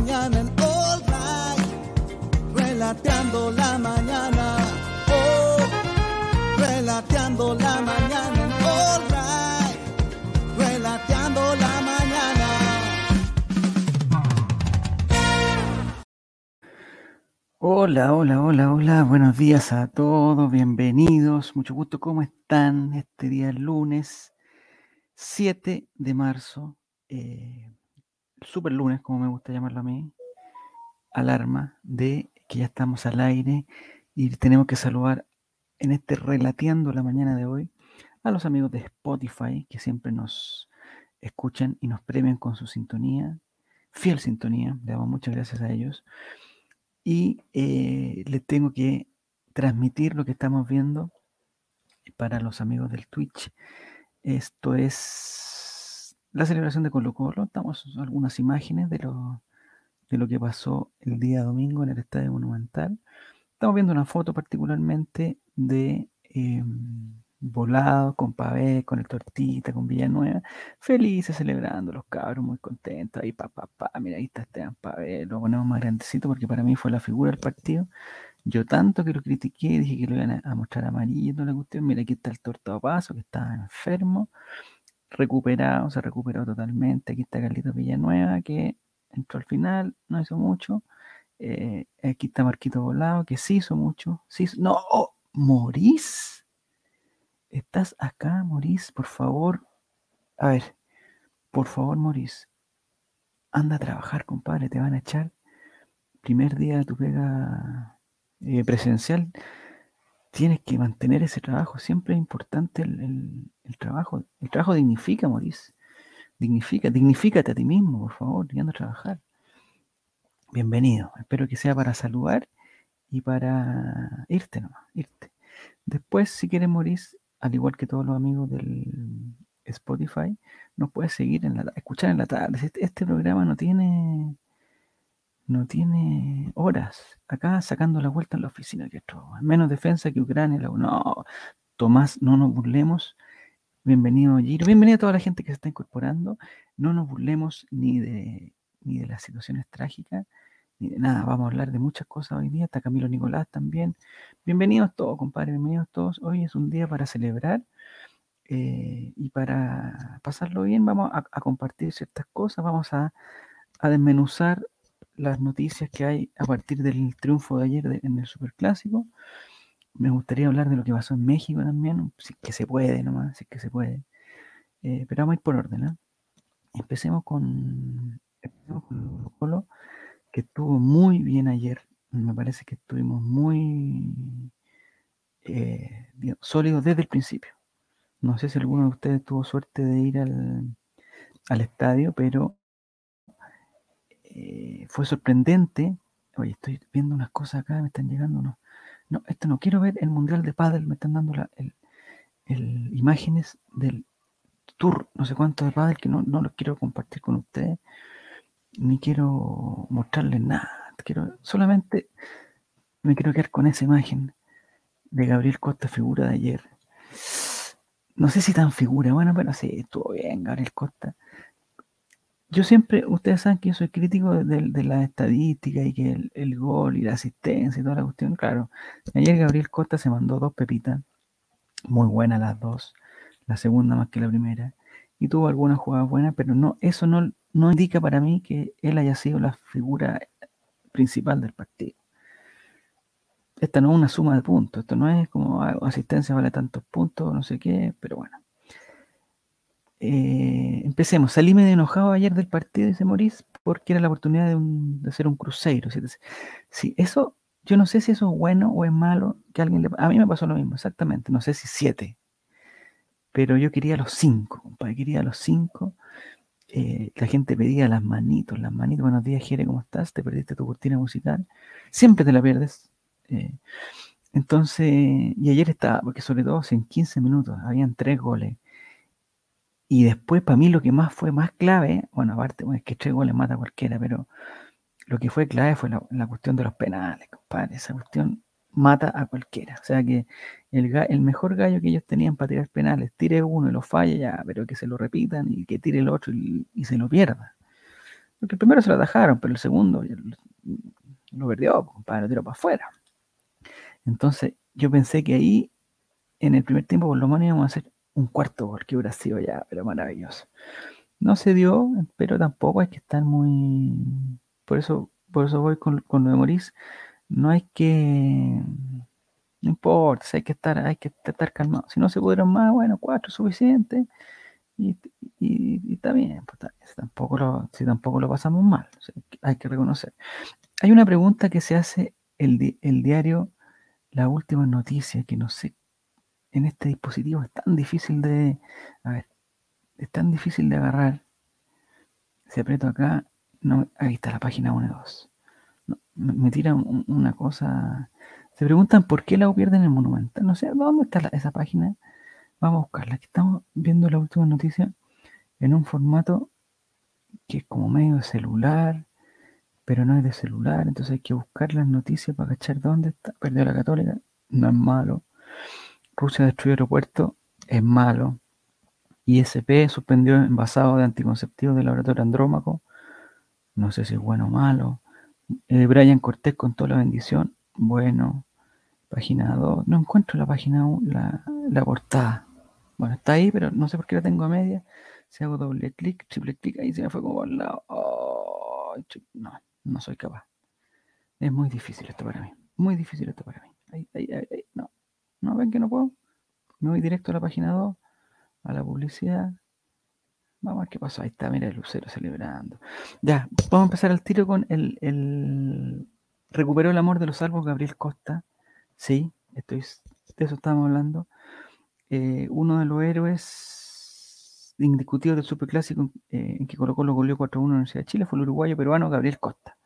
mañana en All Right. Relateando la mañana. Oh, relateando la mañana en All Right. Relateando la mañana. Hola, hola, hola, hola. Buenos días a todos. Bienvenidos. Mucho gusto. ¿Cómo están? Este día lunes 7 de marzo. Eh, super lunes, como me gusta llamarlo a mí. Alarma de que ya estamos al aire y tenemos que saludar en este relateando la mañana de hoy a los amigos de Spotify que siempre nos escuchan y nos premian con su sintonía, fiel sintonía. Le damos muchas gracias a ellos y eh, les tengo que transmitir lo que estamos viendo para los amigos del Twitch. Esto es la celebración de Colo Colo. Estamos algunas imágenes de lo, de lo que pasó el día domingo en el Estadio Monumental. Estamos viendo una foto particularmente de em, Volado con Pavé, con el Tortita, con Villanueva, felices celebrando, los cabros muy contentos, ahí pa, pa, pa, mira, ahí está Esteban Pavé, lo ponemos más grandecito porque para mí fue la figura del partido. Yo tanto que lo critiqué, dije que lo iban a, mostrar amarillo, la cuestión, mira, aquí está el Tortado Paso, que estaba enfermo, recuperado, se recuperó totalmente, aquí está Carlitos Villanueva, que entró al final, no hizo mucho, eh, aquí está Marquito Volado, que sí hizo mucho, sí no, oh, Morís ¿Estás acá, Maurice? Por favor. A ver, por favor, Maurice. Anda a trabajar, compadre, te van a echar. Primer día de tu pega eh, presencial. Tienes que mantener ese trabajo. Siempre es importante el, trabajo. El trabajo dignifica, Maurice. Dignifica, dignifícate a ti mismo, por favor, y anda a trabajar. Bienvenido. Espero que sea para saludar y para irte nomás, irte. Después, si quieres, Maurice, al igual que todos los amigos del Spotify, nos puedes seguir en la escuchar en la tarde. Este, este, programa no tiene no tiene horas. Acá sacando la vuelta en la oficina que esto, menos defensa que Ucrania. No, Tomás, no nos burlemos. Bienvenido Giro, bienvenido a toda la gente que se está incorporando. No nos burlemos ni de ni de las situaciones trágicas, ni de nada. Vamos a hablar de muchas cosas hoy día. Está Camilo Nicolás también. Bienvenidos todos, compadre. Bienvenidos todos. Hoy es un día para celebrar eh, y para pasarlo bien. Vamos a, compartir ciertas cosas. Vamos a, desmenuzar las noticias que hay a partir del triunfo de ayer en el Superclásico. Me gustaría hablar de lo que pasó en México también, si es que se puede nomás, si es que se puede. Eh, pero vamos a ir por orden. ¿eh? Empecemos con, empecemos con que estuvo muy bien ayer. Me parece que estuvimos muy eh, sólidos desde el principio. No sé si alguno de ustedes tuvo suerte de ir al, estadio, pero eh, fue sorprendente. Oye, estoy viendo unas cosas acá, me están llegando. No, no esto no quiero ver el Mundial de Padel, me están dando la, imágenes del tour, no sé cuánto de Padel, que no, no los quiero compartir con ustedes ni quiero mostrarles nada. Quiero, solamente me quiero quedar con esa imagen de Gabriel Costa, figura de ayer. No sé si tan figura, bueno, pero sí, estuvo bien Gabriel Costa. Yo siempre, ustedes saben que yo soy crítico de, la estadística y que el, gol y la asistencia y toda la cuestión, claro. Ayer Gabriel Costa se mandó dos pepitas, muy buenas las dos, la segunda más que la primera, y tuvo algunas jugadas buenas, pero no, eso no, no indica para mí que él haya sido la figura principal del partido. Esta no es una suma de puntos, esto no es como ah, asistencia vale tantos puntos, no sé qué, pero bueno. Eh, empecemos. Salí medio enojado ayer del partido, dice Maurice, porque era la oportunidad de, hacer un cruceiro. Sí, eso, yo no sé si eso es bueno o es malo, que alguien A mí me pasó lo mismo, exactamente. No sé si siete, pero yo quería los cinco, compadre, quería los cinco eh, la gente pedía las manitos, las manitos. Buenos días, Jere, ¿cómo estás? Te perdiste tu cortina musical. Siempre te la pierdes. Eh, entonces, y ayer estaba, porque sobre todo en 15 minutos habían tres goles. Y después, para mí, lo que más fue más clave, bueno, aparte, es que tres goles mata a cualquiera, pero lo que fue clave fue la, cuestión de los penales, compadre. Esa cuestión mata a cualquiera. O sea que el, el, mejor gallo que ellos tenían para tirar penales, tire uno y lo falla ya, pero que se lo repitan y que tire el otro y, se lo pierda. Porque el primero se lo atajaron, pero el segundo lo perdió, compadre, lo tiró para afuera. Entonces, yo pensé que ahí, en el primer tiempo, por lo menos íbamos a hacer un cuarto gol, que hubiera sido ya, pero maravilloso. No se dio, pero tampoco hay que estar muy. Por eso, por eso voy con, con lo de Maurice. No hay que. No importa, hay que estar, hay que estar calmado. Si no se pudieron más, bueno, cuatro suficiente. Y, y, está bien, pues, si, tampoco lo, si tampoco lo pasamos mal, hay que reconocer. Hay una pregunta que se hace el, el diario La Última Noticia, que no sé, en este dispositivo es tan difícil de, a ver, es tan difícil de agarrar. Si aprieto acá, no, ahí está la página 1 y 2. me, tira una cosa. Se preguntan por qué la U pierde en el Monumental. No sé, ¿dónde está esa página? Vamos a buscarla. Aquí estamos viendo la última noticia en un formato que es como medio de celular, pero no es de celular. Entonces hay que buscar las noticias para cachar dónde está. Perdió la Católica, no es malo. Rusia destruyó aeropuerto, es malo. ISP suspendió envasado de anticonceptivos del laboratorio Andrómaco. No sé si es bueno o malo. Eh, Brian Cortés contó la bendición. Bueno. Página 2. No encuentro la página 1, la, portada. Bueno, está ahí, pero no sé por qué la tengo a media. Si hago doble clic, triple clic, ahí se me fue como al lado. no, no soy capaz. Es muy difícil esto para mí. Muy difícil esto para mí. Ahí, ahí, ahí, no. No, ven que no puedo. Me voy directo a la página 2 a la publicidad. Vamos a ver qué pasó. Ahí está, mira el lucero celebrando. Ya, vamos a empezar al tiro con el, el... Recuperó el amor de los salvos Gabriel Costa. Sí, estoy, de eso estamos hablando. Eh, uno de los héroes indiscutidos del superclásico eh, en que colocó los goleó 4-1 en la Universidad de Chile fue el uruguayo peruano Gabriel Costa.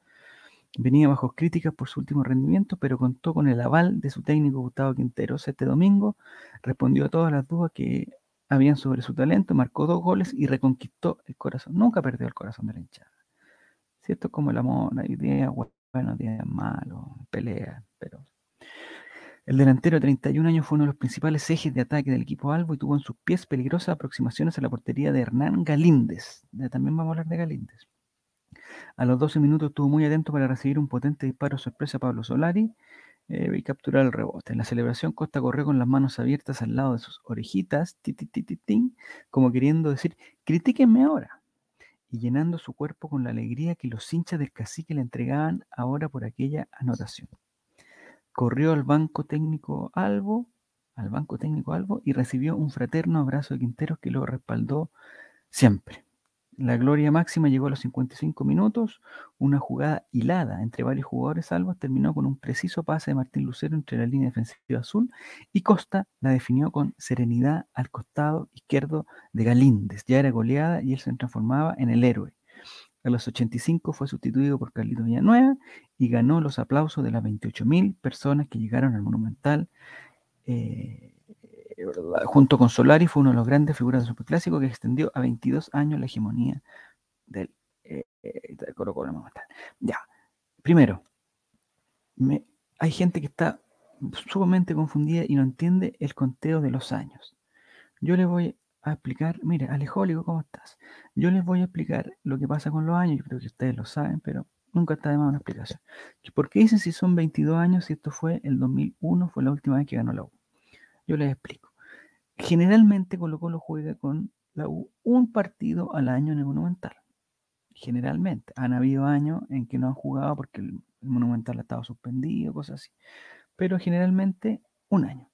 Venía bajo críticas por su último rendimiento, pero contó con el aval de su técnico Gustavo Quinteros. Este domingo respondió a todas las dudas que habían sobre su talento, marcó dos goles y reconquistó el corazón. Nunca perdió el corazón de la hinchada. Cierto como el amor, hay días buenos, días malos, pelea, pero... El delantero de 31 años fue uno de los principales ejes de ataque del equipo Albo y tuvo en sus pies peligrosas aproximaciones a la portería de Hernán Galíndez. también vamos a hablar de Galíndez. A los 12 minutos estuvo muy atento para recibir un potente disparo sorpresa a Pablo Solari eh, y capturar el rebote. En la celebración Costa corrió con las manos abiertas al lado de sus orejitas, como queriendo decir, critíquenme ahora, y llenando su cuerpo con la alegría que los hinchas del cacique le entregaban ahora por aquella anotación. Corrió al banco técnico Albo, al banco técnico Albo, y recibió un fraterno abrazo de Quinteros que lo respaldó siempre. La gloria máxima llegó a los 55 minutos. Una jugada hilada entre varios jugadores salvos terminó con un preciso pase de Martín Lucero entre la línea defensiva azul y Costa la definió con serenidad al costado izquierdo de Galíndez. Ya era goleada y él se transformaba en el héroe. A los 85 fue sustituido por Carlito Villanueva y ganó los aplausos de las 28.000 personas que llegaron al Monumental. Eh, junto con Solari, fue uno de los grandes figuras del superclásico que extendió a 22 años la hegemonía del, eh, eh Colo Ya, primero, hay gente que está sumamente confundida y no entiende el conteo de los años. Yo les voy a explicar, mire, Alejólico, ¿cómo estás? Yo les voy a explicar lo que pasa con los años, yo creo que ustedes lo saben, pero nunca está de más una explicación. ¿Por qué dicen si son 22 años si esto fue el 2001, fue la última vez que ganó la U? Yo les explico. Generalmente Colo Colo juega con la U un partido al año en el Monumental. Generalmente. Han habido años en que no han jugado porque el, Monumental ha estado suspendido, cosas así. Pero generalmente un año.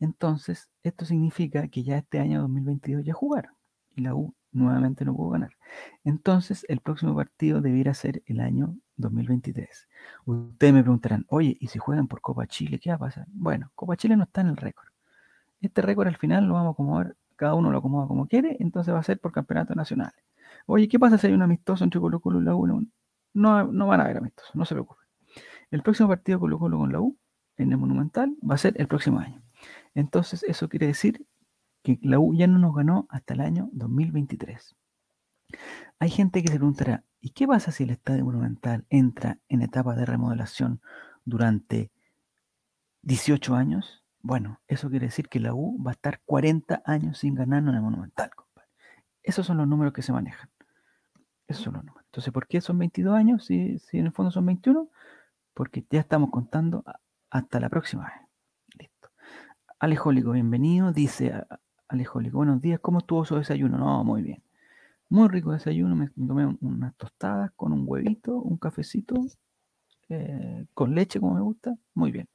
Entonces, esto significa que ya este año 2022 ya jugaron y la U nuevamente no pudo ganar. Entonces, el próximo partido debiera ser el año 2023. Ustedes me preguntarán, oye, ¿y si juegan por Copa Chile, qué va a pasar? Bueno, Copa Chile no está en el récord. Este récord al final lo vamos a acomodar, cada uno lo acomoda como quiere, entonces va a ser por campeonato nacional. Oye, ¿qué pasa si hay un amistoso entre Colo Colo y la U? No, no van a haber amistosos, no se preocupen. El próximo partido Colo Colo con la U en el Monumental va a ser el próximo año. Entonces, eso quiere decir que la U ya no nos ganó hasta el año 2023. Hay gente que se preguntará, ¿y qué pasa si el Estadio Monumental entra en etapa de remodelación durante 18 años? Bueno, eso quiere decir que la U va a estar 40 años sin ganar en el Monumental. Esos son los números que se manejan. Eso es lo normal. Entonces, ¿por qué son 22 años si, si en el fondo son 21? Porque ya estamos contando hasta la próxima vez. Listo. Alejólico, bienvenido. Dice Alejólico, buenos días, ¿cómo estuvo su desayuno? No, muy bien. Muy rico desayuno, me tomé unas tostadas con un huevito, un cafecito, eh, con leche como me gusta, muy bien.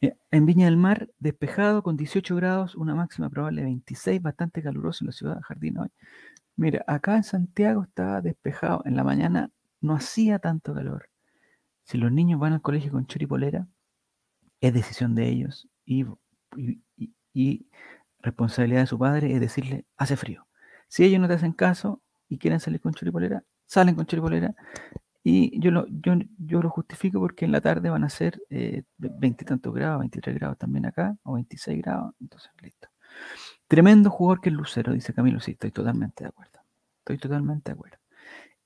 Eh, en Viña del Mar, despejado con 18 grados, una máxima probable de 26, bastante caluroso en la ciudad de Jardín hoy. Mira, acá en Santiago estaba despejado, en la mañana no hacía tanto calor. Si los niños van al colegio con choripolera, es decisión de ellos y, y responsabilidad de su padre es decirle, hace frío. Si ellos no te hacen caso y quieren salir con choripolera, salen con choripolera. Y yo lo, yo, yo lo justifico porque en la tarde van a ser eh, veintitantos grados, 23 grados también acá, o 26 grados. Entonces, listo. Tremendo jugador que es Lucero, dice Camilo. Sí, estoy totalmente de acuerdo. Estoy totalmente de acuerdo.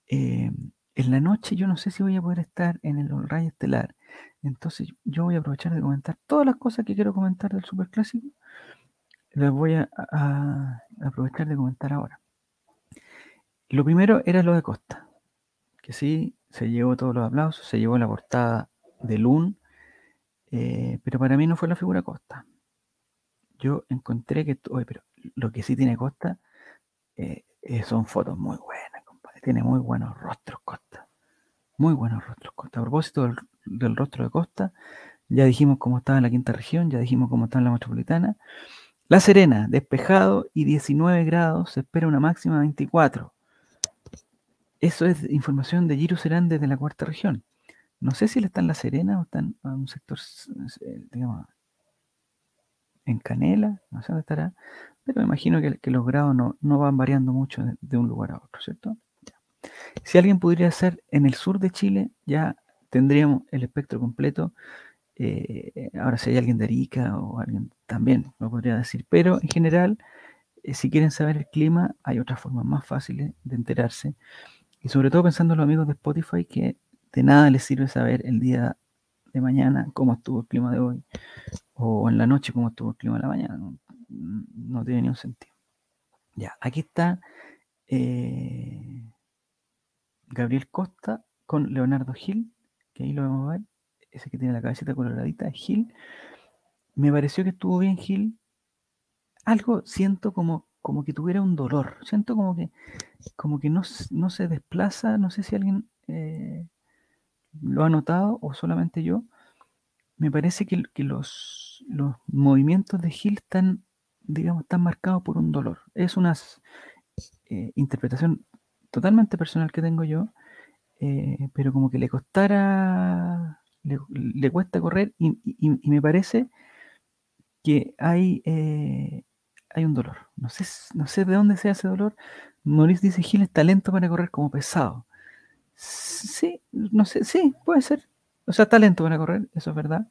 Eh, en la noche yo no sé si voy a poder estar en el rayo estelar. Entonces yo voy a aprovechar de comentar todas las cosas que quiero comentar del Superclásico las voy a, aprovechar de comentar ahora. Lo primero era lo de Costa, que sí, se llevó todos los aplausos, se llevó la portada de Lun, eh, pero para mí no fue la figura Costa. Yo encontré que, oye, pero lo que sí tiene Costa eh, eh, son fotos muy buenas, compadre. Tiene muy buenos rostros Costa. Muy buenos rostros Costa. A propósito del, rostro de Costa, ya dijimos cómo estaba en la quinta región, ya dijimos cómo estaba en la metropolitana. La Serena, despejado y 19 grados, se espera una máxima de 24. Eso es información de Giro Serán desde la cuarta región. No sé si él está en La Serena o está en un sector, eh, digamos, en Canela, no sé dónde estará, pero me imagino que, los grados no, van variando mucho de, un lugar a otro, ¿cierto? Si alguien pudiera ser en el sur de Chile, ya tendríamos el espectro completo eh, ahora, si hay alguien de Arica o alguien también lo podría decir, pero en general, eh, si quieren saber el clima, hay otras formas más fáciles de enterarse. Y sobre todo pensando en los amigos de Spotify, que de nada les sirve saber el día de mañana cómo estuvo el clima de hoy, o en la noche cómo estuvo el clima de la mañana. No, tiene ningún sentido. Ya, aquí está eh, Gabriel Costa con Leonardo Gil, que ahí lo vamos a ver ese que tiene la cabecita coloradita, Gil, me pareció que estuvo bien Gil. Algo siento como, como que tuviera un dolor, siento como que, como que no, no se desplaza, no sé si alguien eh, lo ha notado o solamente yo. Me parece que, los, los movimientos de Gil están, digamos, están marcados por un dolor. Es una eh, interpretación totalmente personal que tengo yo, eh, pero como que le costara le, cuesta correr y, me parece que hay, hay un dolor. No sé, no sé de dónde sea ese dolor. Maurice dice, Gil es talento para correr como pesado. Sí, no sé, sí, puede ser. O sea, talento para correr, eso es verdad.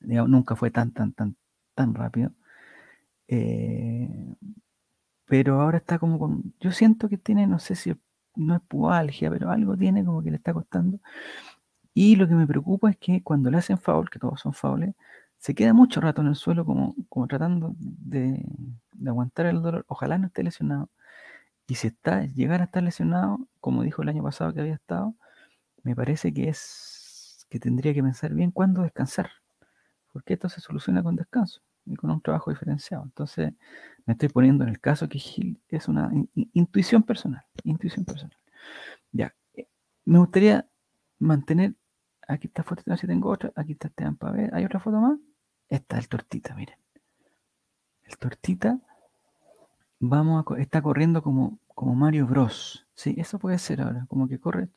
nunca fue tan, tan, tan, tan rápido. Eh, pero ahora está como con. Yo siento que tiene, no sé si no es pualgia, pero algo tiene como que le está costando. Y lo que me preocupa es que cuando le hacen foul, que todos son faules, se queda mucho rato en el suelo como, como tratando de, aguantar el dolor. Ojalá no esté lesionado. Y si está, llegar a estar lesionado, como dijo el año pasado que había estado, me parece que es que tendría que pensar bien cuándo descansar. Porque esto se soluciona con descanso y con un trabajo diferenciado. Entonces, me estoy poniendo en el caso que Gil es una intuición personal. Intuición personal. Ya. Eh, me gustaría mantener Aquí está foto, si tengo otra. Aquí está Esteban para ver. ¿Hay otra foto más? Está el tortita, miren. El tortita vamos a, está corriendo como, como Mario Bros. Sí, eso puede ser ahora. Como que corre.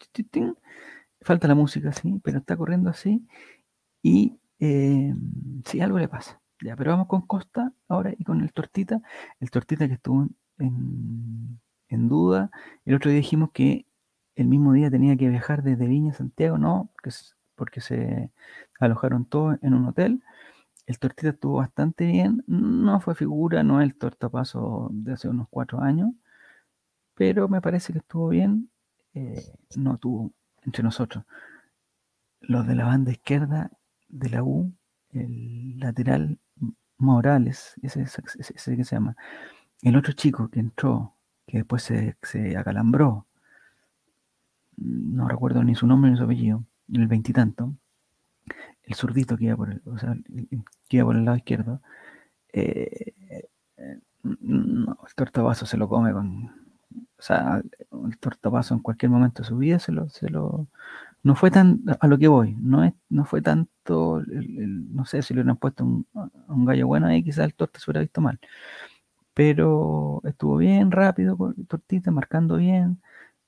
Falta la música, sí, pero está corriendo así. Y eh, sí, algo le pasa. Ya, pero vamos con Costa ahora y con el tortita. El tortita que estuvo en, en duda. El otro día dijimos que el mismo día tenía que viajar desde Viña a Santiago, no, porque porque se alojaron todos en un hotel. El tortita estuvo bastante bien, no fue figura, no es el tortapaso de hace unos cuatro años, pero me parece que estuvo bien, eh, no tuvo entre nosotros. Los de la banda izquierda de la U, el lateral Morales, ese, ese, que se llama, el otro chico que entró, que después se, se acalambró, no recuerdo ni su nombre ni su apellido, el veintitanto, el zurdito que iba por el, o sea, que iba por el lado izquierdo, eh, no, el se lo come con, o sea, el tortabazo en cualquier momento de su vida se lo, se lo, no fue tan, a lo que voy, no es, no fue tanto, no sé, si le hubieran puesto un, un gallo bueno ahí, quizás el torta se hubiera visto mal, pero estuvo bien rápido con Tortita, marcando bien,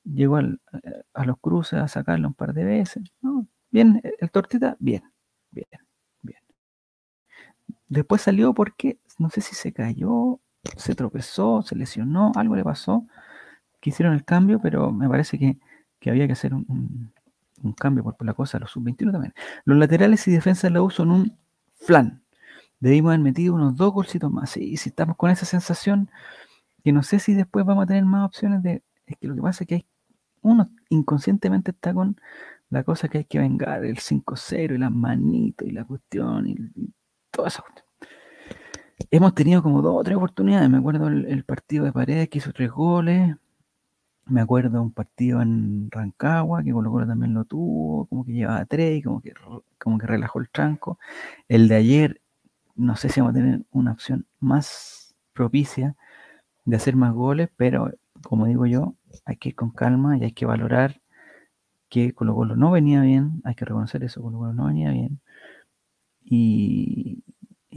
llegó a los cruces a sacarlo un par de veces, ¿no? Bien, el Tortita, bien, bien, bien. Después salió porque, no sé si se cayó, se tropezó, se lesionó, algo le pasó, que hicieron el cambio, pero me parece que, había que hacer un, cambio por, la cosa, los sub-21 también. Los laterales y defensa de la U son un flan debimos haber metido unos dos golcitos más. Y si estamos con esa sensación, que no sé si después vamos a tener más opciones de. Es que lo que pasa es que hay, uno inconscientemente está con la cosa que hay que vengar, el 5-0 y las manitos y la cuestión y, toda esa cuestión. Hemos tenido como dos o tres oportunidades. Me acuerdo el, partido de Paredes que hizo tres goles. Me acuerdo un partido en Rancagua que Colo Colo también lo tuvo, como que llevaba tres y como que, como que relajó el tranco. El de ayer no sé si vamos a tener una opción más propicia de hacer más goles, pero como digo yo, hay que ir con calma y hay que valorar que Colo Colo no venía bien, hay que reconocer eso, Colo Colo no venía bien, y,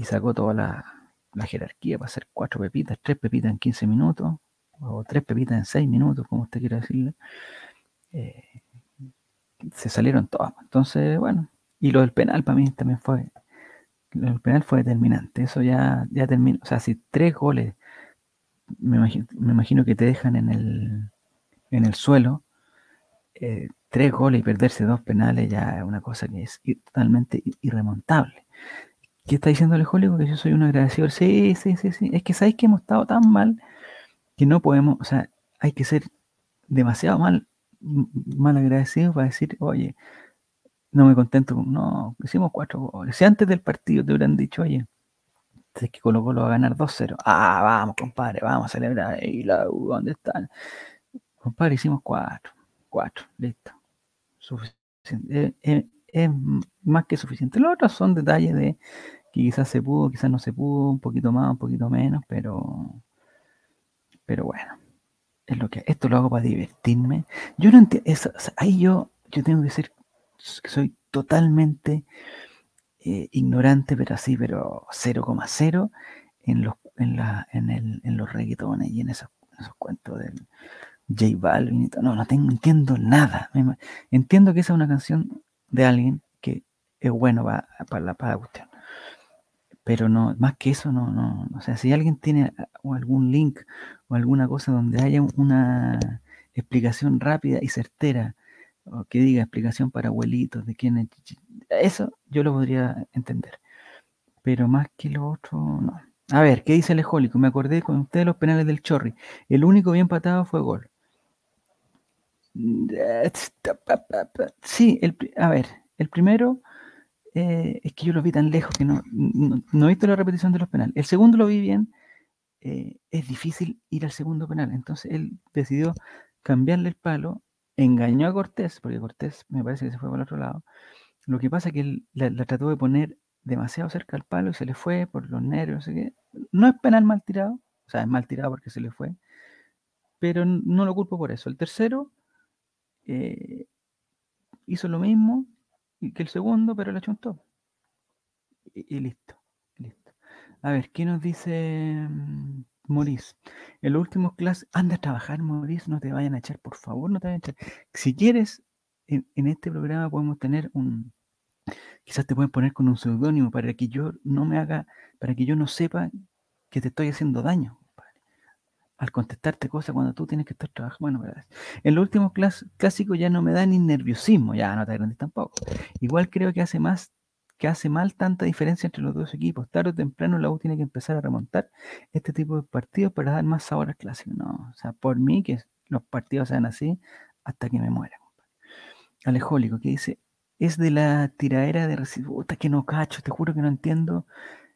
sacó toda la, jerarquía para hacer cuatro pepitas, tres pepitas en 15 minutos, o tres pepitas en seis minutos, como usted quiera decirle. Eh, se salieron todas. Entonces, bueno, y lo del penal para mí también fue el penal fue determinante. Eso ya, ya terminó. O sea, si tres goles, me imagino, que te dejan en el, en el suelo, eh, tres goles y perderse dos penales ya es una cosa que es totalmente irremontable. ¿Qué está diciendo el Jólico? Que yo soy un agradecido. Sí, sí, sí, sí. Es que sabéis que hemos estado tan mal que no podemos, o sea, hay que ser demasiado mal, mal agradecido para decir, oye, no me contento con, no, hicimos cuatro goles. Si antes del partido te hubieran dicho, oye, es que Colo Colo va a ganar 2-0. Ah, vamos, compadre, vamos a celebrar. Y la ¿dónde están? Compadre, hicimos cuatro. Cuatro, listo. Suficiente. Es, más que suficiente. Los otros son detalles de que quizás se pudo, quizás no se pudo, un poquito más, un poquito menos, pero. Pero bueno. Es lo que. Esto lo hago para divertirme. Yo no entiendo. ahí yo, yo tengo que ser que soy totalmente eh, ignorante, pero así, pero 0,0 en los, en, la, en, el, en los reggaetones y en esos, esos cuentos del J Balvin. No, no tengo, entiendo nada. Entiendo que esa es una canción de alguien que es bueno para, para, la, para cuestión. Pero no, más que eso, no, no. O sea, si alguien tiene algún link o alguna cosa donde haya una explicación rápida y certera o que diga explicación para abuelitos de quién es. Eso yo lo podría entender. Pero más que lo otro, no. A ver, ¿qué dice el ejólico? Me acordé con ustedes los penales del Chorri. El único bien patado fue gol. Sí, el, a ver, el primero eh, es que yo lo vi tan lejos que no, no, he visto la repetición de los penales. El segundo lo vi bien. Eh, es difícil ir al segundo penal. Entonces él decidió cambiarle el palo engañó a Cortés, porque Cortés me parece que se fue para el otro lado. Lo que pasa es que él la, trató de poner demasiado cerca al palo y se le fue por los nervios. No es penal mal tirado, o sea, es mal tirado porque se le fue, pero no lo culpo por eso. El tercero eh, hizo lo mismo que el segundo, pero le chuntó. Y, y listo, listo. A ver, ¿qué nos dice mm, Maurice, en los últimos clases, anda a trabajar, Maurice, no te vayan a echar, por favor, no te vayan a echar. Si quieres, en, este programa podemos tener un, quizás te pueden poner con un seudónimo para que yo no me haga, para que yo no sepa que te estoy haciendo daño. Al contestarte cosas cuando tú tienes que estar trabajando. Bueno, ¿verdad? en los últimos clásicos ya no me da ni nerviosismo, ya no te agrandes tampoco. Igual creo que hace más que hace mal tanta diferencia entre los dos equipos. Tarde o temprano la U tiene que empezar a remontar este tipo de partidos para dar más sabor al clásico. No, o sea, por mí que los partidos sean así hasta que me muera. Alejólico, que dice, es de la tiradera de recibo. que no cacho, te juro que no entiendo.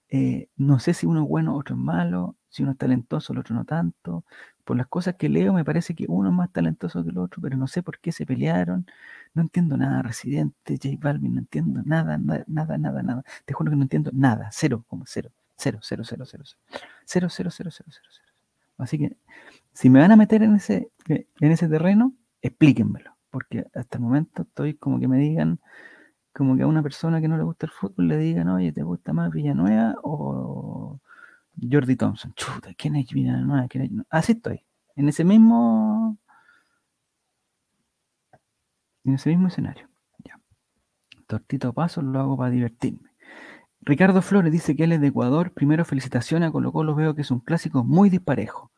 Eh, no sé si uno es bueno, otro es malo, si uno es talentoso, el otro no tanto. por las cosas que leo me parece que uno es más talentoso que el otro, pero no sé por qué se pelearon. No entiendo nada, Residente, J Balvin, no entiendo nada, nada, nada, nada. Te juro que no entiendo nada, cero, como cero, cero, cero, cero, cero, cero, cero, cero, cero, cero, cero. Así que si me van a meter en ese, en ese terreno, explíquenmelo, porque hasta el momento estoy como que me digan, como que a una persona que no le gusta el fútbol le digan, oye, ¿te gusta más Villanueva o Jordi Thompson? Chuta, ¿quién es Villanueva? ¿Quién es? Así estoy, en ese mismo, en ese mismo escenario. Tortito paso lo hago para divertirme. Ricardo Flores dice que él es de Ecuador. Primero, felicitaciones a Colo Colo. Veo que es un clásico muy disparejo.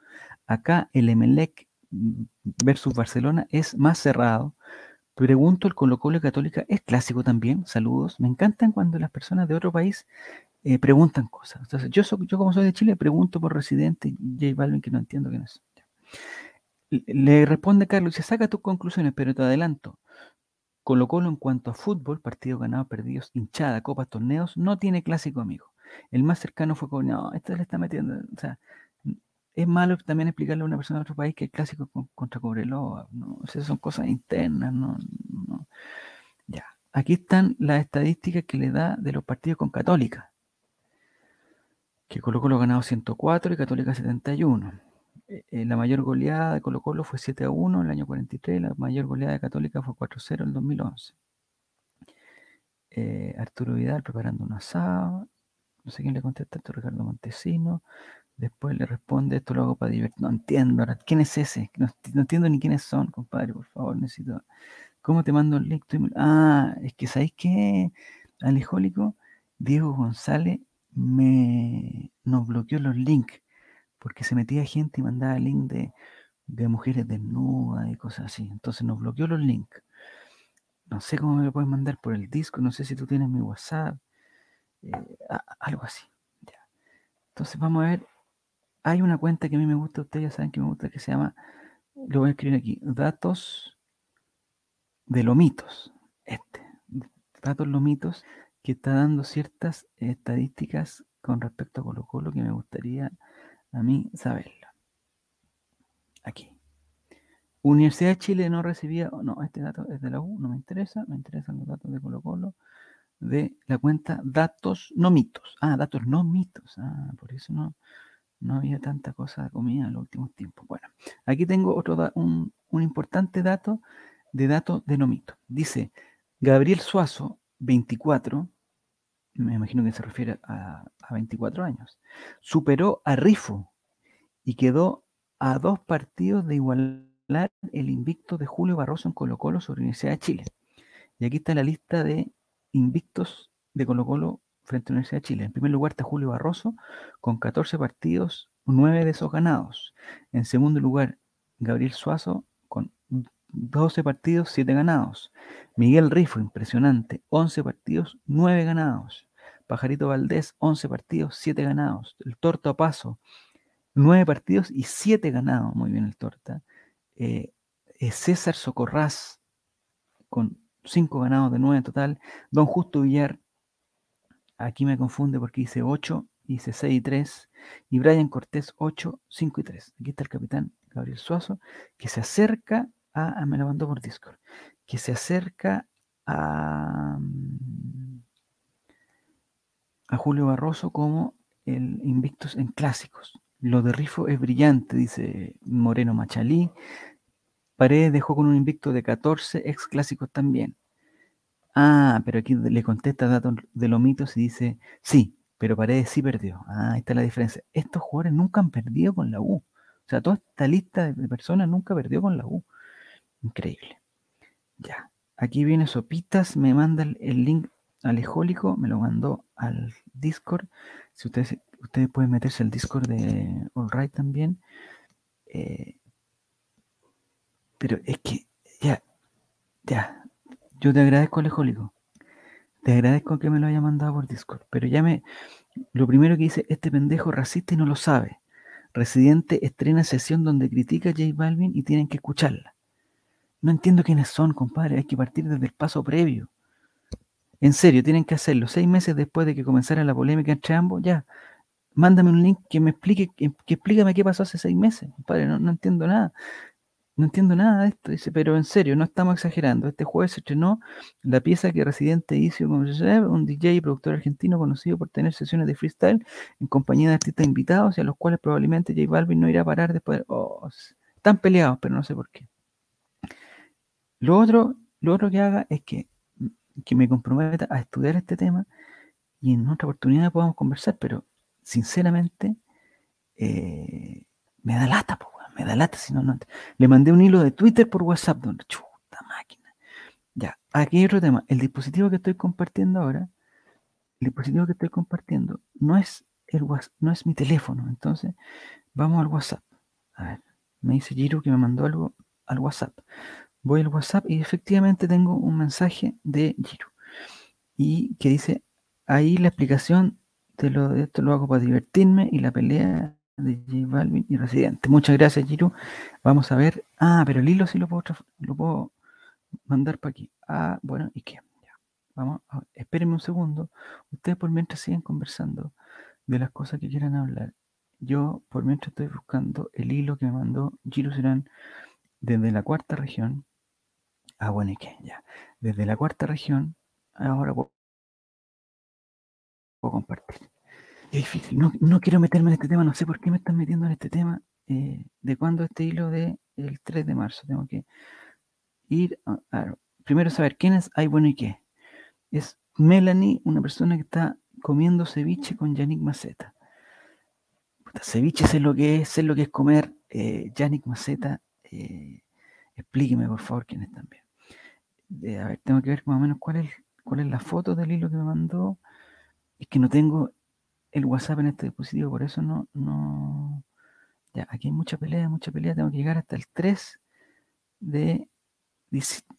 Acá el Emelec versus Barcelona es más cerrado. Pregunto, ¿el Colo Colo Católica es clásico también? Saludos. Me encantan cuando las personas de otro país eh, preguntan cosas. Entonces, yo, yo como soy de Chile, pregunto por Residente J Balvin, que no entiendo quién es. Le responde Carlos, se saca tus conclusiones, pero te adelanto. Colo Colo en cuanto a fútbol, partidos ganados, perdidos, hinchada, copas, torneos, no tiene clásico amigo. El más cercano fue con, no, esto le está metiendo, o sea, es malo también explicarle a una persona de otro país que el clásico contra Cobreloa, no, esas son cosas internas, no, no. Ya, aquí están las estadísticas que le da de los partidos con Católica, que Colo Colo ha ganado 104 y Católica 71. Eh, eh, la mayor goleada de Colo Colo fue 7 a 1 en el año 43, la mayor goleada de Católica fue 4 a 0 en el 2011. Eh, Arturo Vidal preparando un asado, no sé quién le contesta Ricardo Montesino. Después le responde, esto lo hago para divertir. No entiendo, ¿quién es ese? No, entiendo ni quiénes son, compadre, por favor, necesito. ¿Cómo te mando el link? Ah, es que ¿sabéis qué? Alejólico, Diego González me nos bloqueó los links porque se metía gente y mandaba link de, mujeres desnudas y cosas así. Entonces nos bloqueó los links. No sé cómo me lo puedes mandar por el disco, no sé si tú tienes mi WhatsApp, eh, algo así. Entonces vamos a ver, hay una cuenta que a mí me gusta, ustedes ya saben que me gusta, que se llama, lo voy a escribir aquí, datos de lomitos, este, datos lomitos, que está dando ciertas estadísticas con respecto a Colo Colo que me gustaría a mí saberlo. Aquí. Universidad de Chile no recibía, no, este dato es de la U, no me interesa, me interesan los datos de Colo Colo, de la cuenta datos no mitos. Ah, datos no mitos. Ah, por eso no, no había tanta cosa de comida en los últimos tiempos. Bueno, aquí tengo otro un, un, importante dato de datos de no mitos. Dice, Gabriel Suazo, 24, me imagino que se refiere a, 24 años, superó a Rifo y quedó a dos partidos de igualar el invicto de Julio Barroso en Colo Colo sobre Universidad de Chile. Y aquí está la lista de invictos de Colo Colo frente a la Universidad de Chile. En primer lugar está Julio Barroso con 14 partidos, 9 de esos ganados. En segundo lugar, Gabriel Suazo con 12 partidos, 7 ganados. Miguel Rifo, impresionante, 11 partidos, 9 ganados. Pajarito Valdés, 11 partidos, 7 ganados. El Torto a Paso, 9 partidos y 7 ganados. Muy bien el Torta. Eh, eh, César Socorraz, con 5 ganados de 9 en total. Don Justo Villar, aquí me confunde porque dice 8, dice 6 y 3. Y Brian Cortés, 8, 5 y 3. Aquí está el capitán Gabriel Suazo, que se acerca a, me lo mandó por Discord, que se acerca a... Mm, a Julio Barroso como el Invictus en clásicos. Lo de Rifo es brillante, dice Moreno Machalí. Paredes dejó con un invicto de 14 ex clásicos también. Ah, pero aquí le contesta datos de los mitos y dice, sí, pero Paredes sí perdió. Ah, ahí está la diferencia. Estos jugadores nunca han perdido con la U. O sea, toda esta lista de personas nunca perdió con la U. Increíble. Ya. Aquí viene Sopitas, me manda el link Alejólico me lo mandó al Discord. Si ustedes, ustedes pueden meterse al Discord de Right también. Eh, pero es que, ya, ya, yo te agradezco, Alejólico. Te agradezco que me lo haya mandado por Discord. Pero ya me, lo primero que dice, este pendejo racista y no lo sabe. Residente estrena sesión donde critica a J Balvin y tienen que escucharla. No entiendo quiénes son, compadre. Hay que partir desde el paso previo. En serio, tienen que hacerlo. Seis meses después de que comenzara la polémica entre ambos, ya. mándame un link que me explique, que, que explícame qué pasó hace seis meses, compadre, no, no entiendo nada. No entiendo nada de esto, dice, pero en serio, no estamos exagerando. Este jueves se estrenó la pieza que Residente hizo con un DJ y productor argentino conocido por tener sesiones de freestyle en compañía de artistas invitados y a los cuales probablemente J Balvin no irá a parar después. Oh, están peleados, pero no sé por qué. Lo otro, lo otro que haga es que, que me comprometa a estudiar este tema y en otra oportunidad podamos conversar, pero sinceramente eh, me da lata, po, weón, me da lata si no, no. Le mandé un hilo de Twitter por WhatsApp, donde chuta máquina. Ya, aquí hay otro tema. El dispositivo que estoy compartiendo ahora, el dispositivo que estoy compartiendo no es el Whats- no es mi teléfono. Entonces, vamos al WhatsApp. A ver, me dice Giro que me mandó algo al WhatsApp. Voy al WhatsApp y efectivamente tengo un mensaje de Giro. Y que dice, ahí la explicación de lo de esto lo hago para divertirme y la pelea de J Balvin y Residente. Muchas gracias, Giro. Vamos a ver. Ah, pero el hilo sí lo puedo, lo puedo mandar para aquí. Ah, bueno, ¿y qué? Ya. Vamos, a- espérenme un segundo. Ustedes por mientras siguen conversando de las cosas que quieran hablar. Yo por mientras estoy buscando el hilo que me mandó Giro Serán desde la cuarta región. Ah, bueno, ¿y qué? Ya. Desde la cuarta región, ahora puedo, puedo compartir. Es difícil, no, no quiero meterme en este tema, no sé por qué me están metiendo en este tema. eh, ¿De cuándo este hilo de el 3 de marzo? Tengo que ir a, a- primero saber quién es Ay Bueno y qué. Es Melanie, una persona que está comiendo ceviche con Yannick Maceta. Puta, ceviche sé lo que es, sé lo que es comer. Eh, Yannick Maceta, eh, explíqueme por favor quién es también. Eh, a ver, tengo que ver más o menos cuál es, cuál es la foto del hilo que me mandó. Es que no tengo el WhatsApp en este dispositivo, por eso no, no. Ya, aquí hay mucha pelea, mucha pelea. Tengo que llegar hasta el 3 de,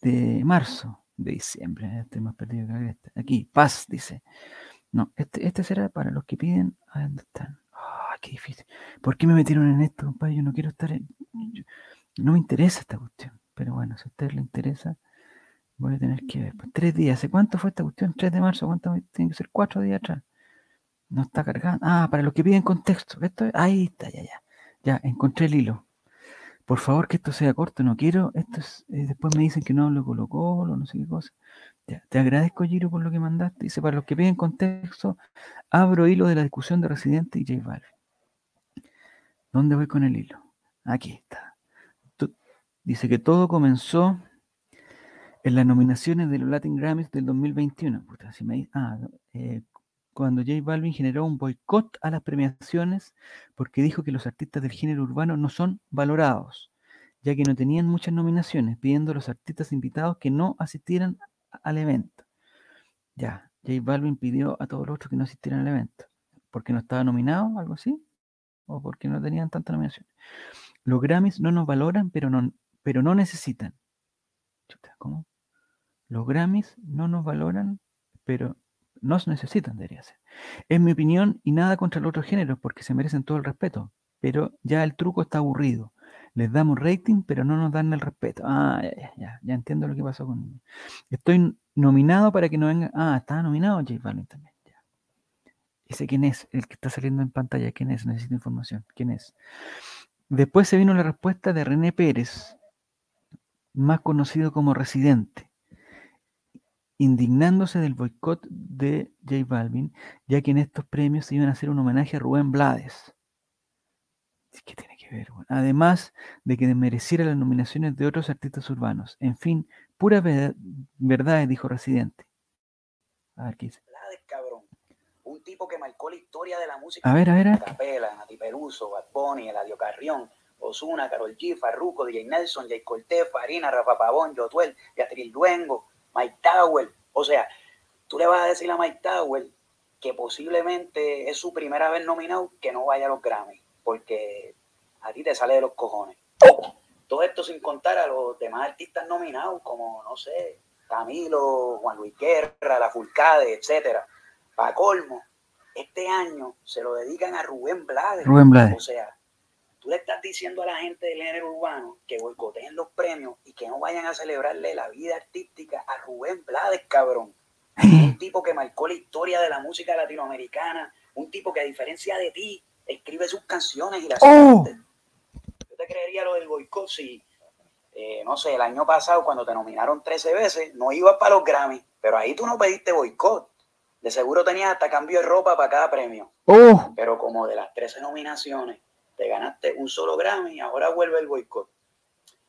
de marzo, de diciembre. Estoy más perdido que cresta. Aquí, paz, dice. No, este, este será para los que piden. ¿A dónde están? Ah, qué difícil. ¿Por qué me metieron en esto, compadre? Yo no quiero estar en. no me interesa esta cuestión. Pero bueno, si a ustedes les interesa, voy a tener que ver. Pues, tres días. ¿Hace cuánto fue esta cuestión? ¿3 de marzo? ¿Cuánto? Tiene que ser cuatro días atrás. No está cargando. Ah, para los que piden contexto. Esto es- Ahí está, ya, ya. Ya, encontré el hilo. Por favor, que esto sea corto, no quiero. Esto es, eh, después me dicen que no lo colocó, no sé qué cosa. Ya, te agradezco, Giro, por lo que mandaste. Dice, para los que piden contexto, abro hilo de la discusión de Residente y J Balvin. ¿Dónde voy con el hilo? Aquí está. Dice que todo comenzó en las nominaciones de los Latin Grammys del 2021. Puta, si me ah, eh, cuando J Balvin generó un boicot a las premiaciones porque dijo que los artistas del género urbano no son valorados, ya que no tenían muchas nominaciones, pidiendo a los artistas invitados que no asistieran al evento. Ya, J Balvin pidió a todos los otros que no asistieran al evento, porque no estaba nominado, algo así, o porque no tenían tanta nominación. Los Grammys no nos valoran, pero no, pero no necesitan. ¿cómo? Los Grammys no nos valoran, pero nos necesitan, debería ser. Es mi opinión y nada contra los otros géneros, porque se merecen todo el respeto. Pero ya el truco está aburrido. Les damos rating, pero no nos dan el respeto. Ah, ya, ya, ya, ya entiendo lo que pasó con. Estoy nominado para que no venga. Ah, estaba nominado J Balvin también. ya. Ese quién es, el que está saliendo en pantalla, quién es, necesito información. ¿Quién es? Después se vino la respuesta de René Pérez, más conocido como Residente, indignándose del boicot de J Balvin, ya que en estos premios se iban a hacer un homenaje a Rubén Blades. ¿Qué tiene que ver? Además de que desmereciera las nominaciones de otros artistas urbanos. En fin, pura ve- verdad, dijo Residente. A ver qué dice. Blades, cabrón. Un tipo que marcó la historia de la música. A ver, a ver, a ver. Capela, Nati Peruso, Bad Bunny, Eladio Carrión, Osuna, Karol G, Farruko, DJ Nelson, Jay Cortez, Farina, Rafa Pavón, Jotuel, Beatriz Luengo, Mike Tower. O sea, tú le vas a decir a Mike Tower que posiblemente es su primera vez nominado que no vaya a los Grammy, porque a ti te sale de los cojones. Todo esto sin contar a los demás artistas nominados, como, no sé, Camilo, Juan Luis Guerra, La Fulcade, etcétera. Para colmo, este año se lo dedican a Rubén Blades. Rubén Blades. O sea, tú le estás diciendo a la gente del género urbano que boicoteen los premios y que no vayan a celebrarle la vida artística a Rubén Blades, cabrón. Un tipo que marcó la historia de la música latinoamericana Un tipo que a diferencia de ti, escribe sus canciones y las ¡Oh! Yo te creería lo del boicot si, eh, no sé, el año pasado cuando te nominaron 13 veces, no ibas para los Grammy, pero ahí tú no pediste boicot. De seguro tenías hasta cambio de ropa para cada premio. ¡Oh! Pero como de las 13 nominaciones te ganaste un solo Grammy, ahora vuelve el boicot.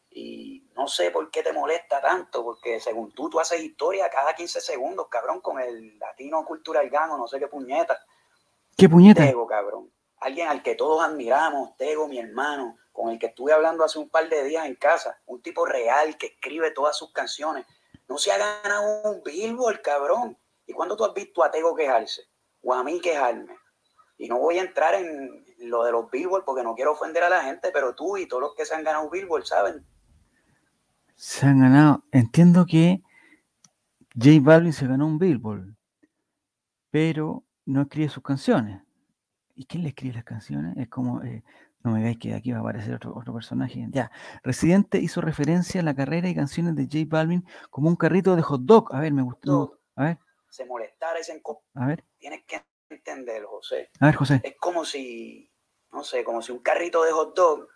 Y no sé por qué te molesta tanto, porque según tú, tú haces historia cada 15 segundos, cabrón, con el latino cultural gano, no sé qué puñeta. ¿Qué puñeta? Tego, cabrón. Alguien al que todos admiramos, Tego, mi hermano, con el que estuve hablando hace un par de días en casa. Un tipo real que escribe todas sus canciones. No se ha ganado un billboard, cabrón. ¿Y cuándo tú has visto a Tego quejarse? O a mí quejarme. Y no voy a entrar en lo de los billboard porque no quiero ofender a la gente, pero tú y todos los que se han ganado billboard saben. Se han ganado. Entiendo que J Balvin se ganó un Billboard, pero no escribe sus canciones. ¿Y quién le escribe las canciones? Es como, eh, no me veáis que aquí va a aparecer otro, otro personaje. Ya, Residente hizo referencia a la carrera y canciones de J Balvin como un carrito de hot dog. A ver, me gustó. A ver, Se molestara y se a ver, Tienes que entenderlo, José. a ver, José. Es como si, no sé, como si un carrito de hot dog